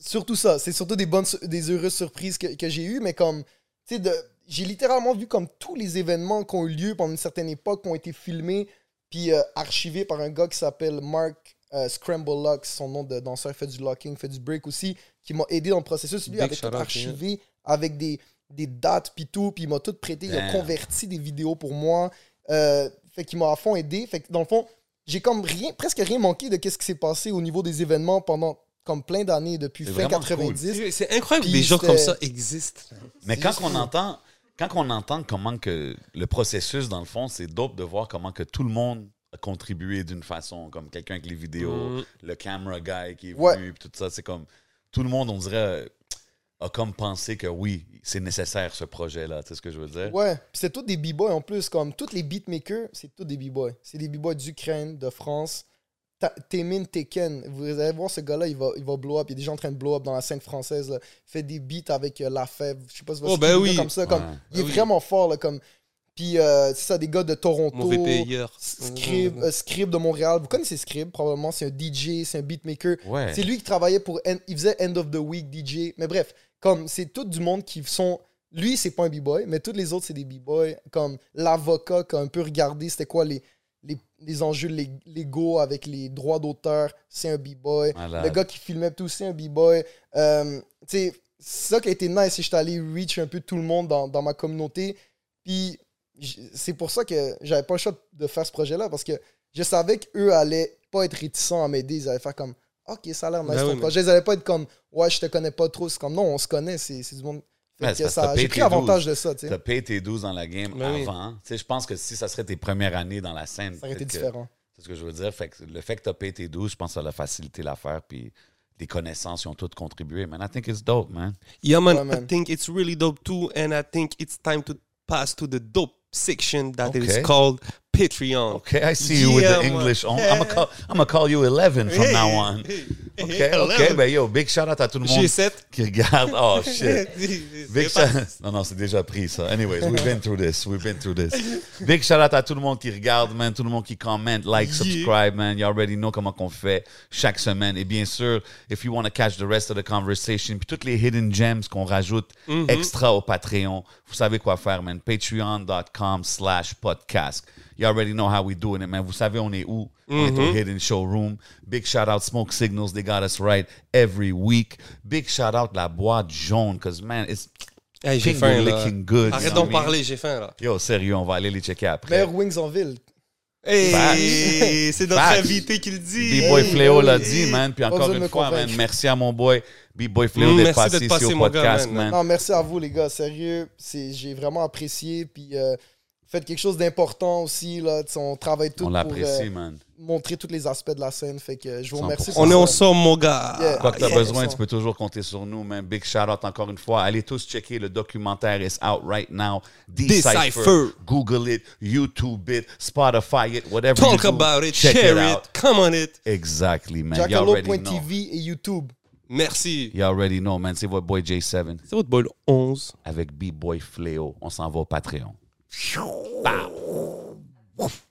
surtout ça, c'est surtout des bonnes, des heureuses surprises que, que j'ai eues, mais comme, tu sais, j'ai littéralement vu comme tous les événements qui ont eu lieu pendant une certaine époque, qui ont été filmés, puis euh, archivés par un gars qui s'appelle Mark euh, Scramble Locks, son nom de danseur, fait du locking, fait du break aussi, qui m'a aidé dans le processus. Lui Big avait shout tout out, archivé avec des, des dates, puis tout, puis il m'a tout prêté, il a converti des vidéos pour moi. Euh, fait qu'il m'a à fond aidé. Fait que dans le fond, j'ai comme rien, presque rien manqué de qu'est-ce qui s'est passé au niveau des événements pendant comme plein d'années depuis fin vraiment 90. c'est- c'est incroyable que des gens comme ça existent. Mais quand on entend, quand on entend comment que le processus, dans le fond, c'est dope de voir comment que tout le monde a contribué d'une façon, comme quelqu'un avec les vidéos, Mm. le camera guy qui est Ouais. venu, tout ça, c'est comme tout le monde, on dirait, a comme pensé que oui, c'est nécessaire ce projet-là, tu sais ce que je veux dire? Ouais, c'est tous des b-boys en plus, comme tous les beatmakers, c'est tous des b-boys. C'est des b-boys d'Ukraine, de France. Temin Teken, vous allez voir ce gars-là, il va, il va blow up. Il y a des gens en train de blow up dans la scène française. là. Il fait des beats avec euh, La Fève. Je sais pas si vous Oh, ben oui. comme ça. Comme, Ouais. il est oui. vraiment fort. Là, comme, puis euh, c'est ça, des gars de Toronto. Mauvais payeur. Scrib, euh, Scrib de Montréal. Vous connaissez Scrib, probablement. C'est un DJ, c'est un beatmaker. Ouais. C'est lui qui travaillait pour. Il faisait End of the Week DJ. Mais bref, comme c'est tout du monde qui sont. Lui, c'est pas un b-boy, mais tous les autres, c'est des b-boys. Comme l'avocat qui a un peu regardé c'était quoi les, les, les enjeux lég- légaux avec les droits d'auteur, c'est un b-boy. Le gars qui filmait tout, c'est un b-boy. Euh, c'est ça qui a été nice. c'est que J'étais allé reach un peu tout le monde dans, dans ma communauté. Puis c'est pour ça que j'avais pas le choix de faire ce projet-là parce que je savais qu'eux allaient pas être réticents à m'aider. Ils allaient faire comme Ok, ça a l'air nice Ben ton oui, mais- projet. Ils allaient pas être comme Ouais, je te connais pas trop. C'est comme non, on se connaît, c'est du monde. Ouais, J'ai payé pris tes avantage 12. de ça, tu. T'as payé tes 12 dans la game oui. avant. Tu sais, je pense que si ça serait tes premières années dans la scène, Ça aurait été différent. C'est ce que je veux dire. Fait que le fait que tu as payé tes 12, je pense que ça a facilité l'affaire. Puis les connaissances, ils ont toutes contribué. Man, I think it's dope, man. Yeah, man, Ouais, man. I think it's really dope too, and I think it's time to pass to the dope section that is Okay. called Patreon. Okay, I see you with the. English on. I'm gonna call, I'm gonna call you 11 from now on. Okay, okay, ben yo, big shout out à tout le monde G7. qui regarde. Oh shit. Big shout Non, non, c'est déjà pris ça. Anyways, we've been through this. We've been through this. Big shout out à tout le monde qui regarde, man. Tout le monde qui commente, like, subscribe, man. You already know comment qu'on fait chaque semaine. Et bien sûr, if you want to catch the rest of the conversation, puis toutes les hidden gems qu'on rajoute Mm-hmm. extra au Patreon, vous savez quoi faire, man. Patreon.com slash podcast. You already know how we doing it, man. Vous savez, on est où? On est Mm-hmm. au Hidden Showroom. Big shout out Smoke Signals. They got us right every week. Big shout out La Boîte Jaune, because, man, it's Hey, j'ai faim, là. good. Arrête d'en parler, j'ai faim, là. Yo, sérieux, on va aller les checker après. Meilleur Wings en ville. Hey, c'est notre Facts. invité qui le dit. B-Boy Hey, Fléau l'a dit, man. Puis encore une fois, man, merci à mon boy B-Boy Fléau Mm, d'être merci passé ici au mon gars, podcast, man. man. Non, merci à vous, les gars. Sérieux, c'est- j'ai vraiment apprécié. Puis euh, faites quelque chose d'important aussi. Là. On travaille tout On pour l'apprécie, euh, man. montrer tous les aspects de la scène. Fait que je vous 100%. remercie. On est ensemble, mon gars. Yeah. Quoi que tu as yeah, besoin, tu peux toujours compter sur nous, man. Big shout out encore une fois. Allez tous checker le documentaire is out right now. Decipher. Decipher. Google it, YouTube it, Spotify it, whatever Talk you do, about it, check share it out. come on it. Exactly, man. You already know. Jackalope.tv et YouTube. Merci. You already know, man. C'est votre boy J7 C'est votre boy le 11. avec B-Boy Fléau. On s'en va au Patreon. バー。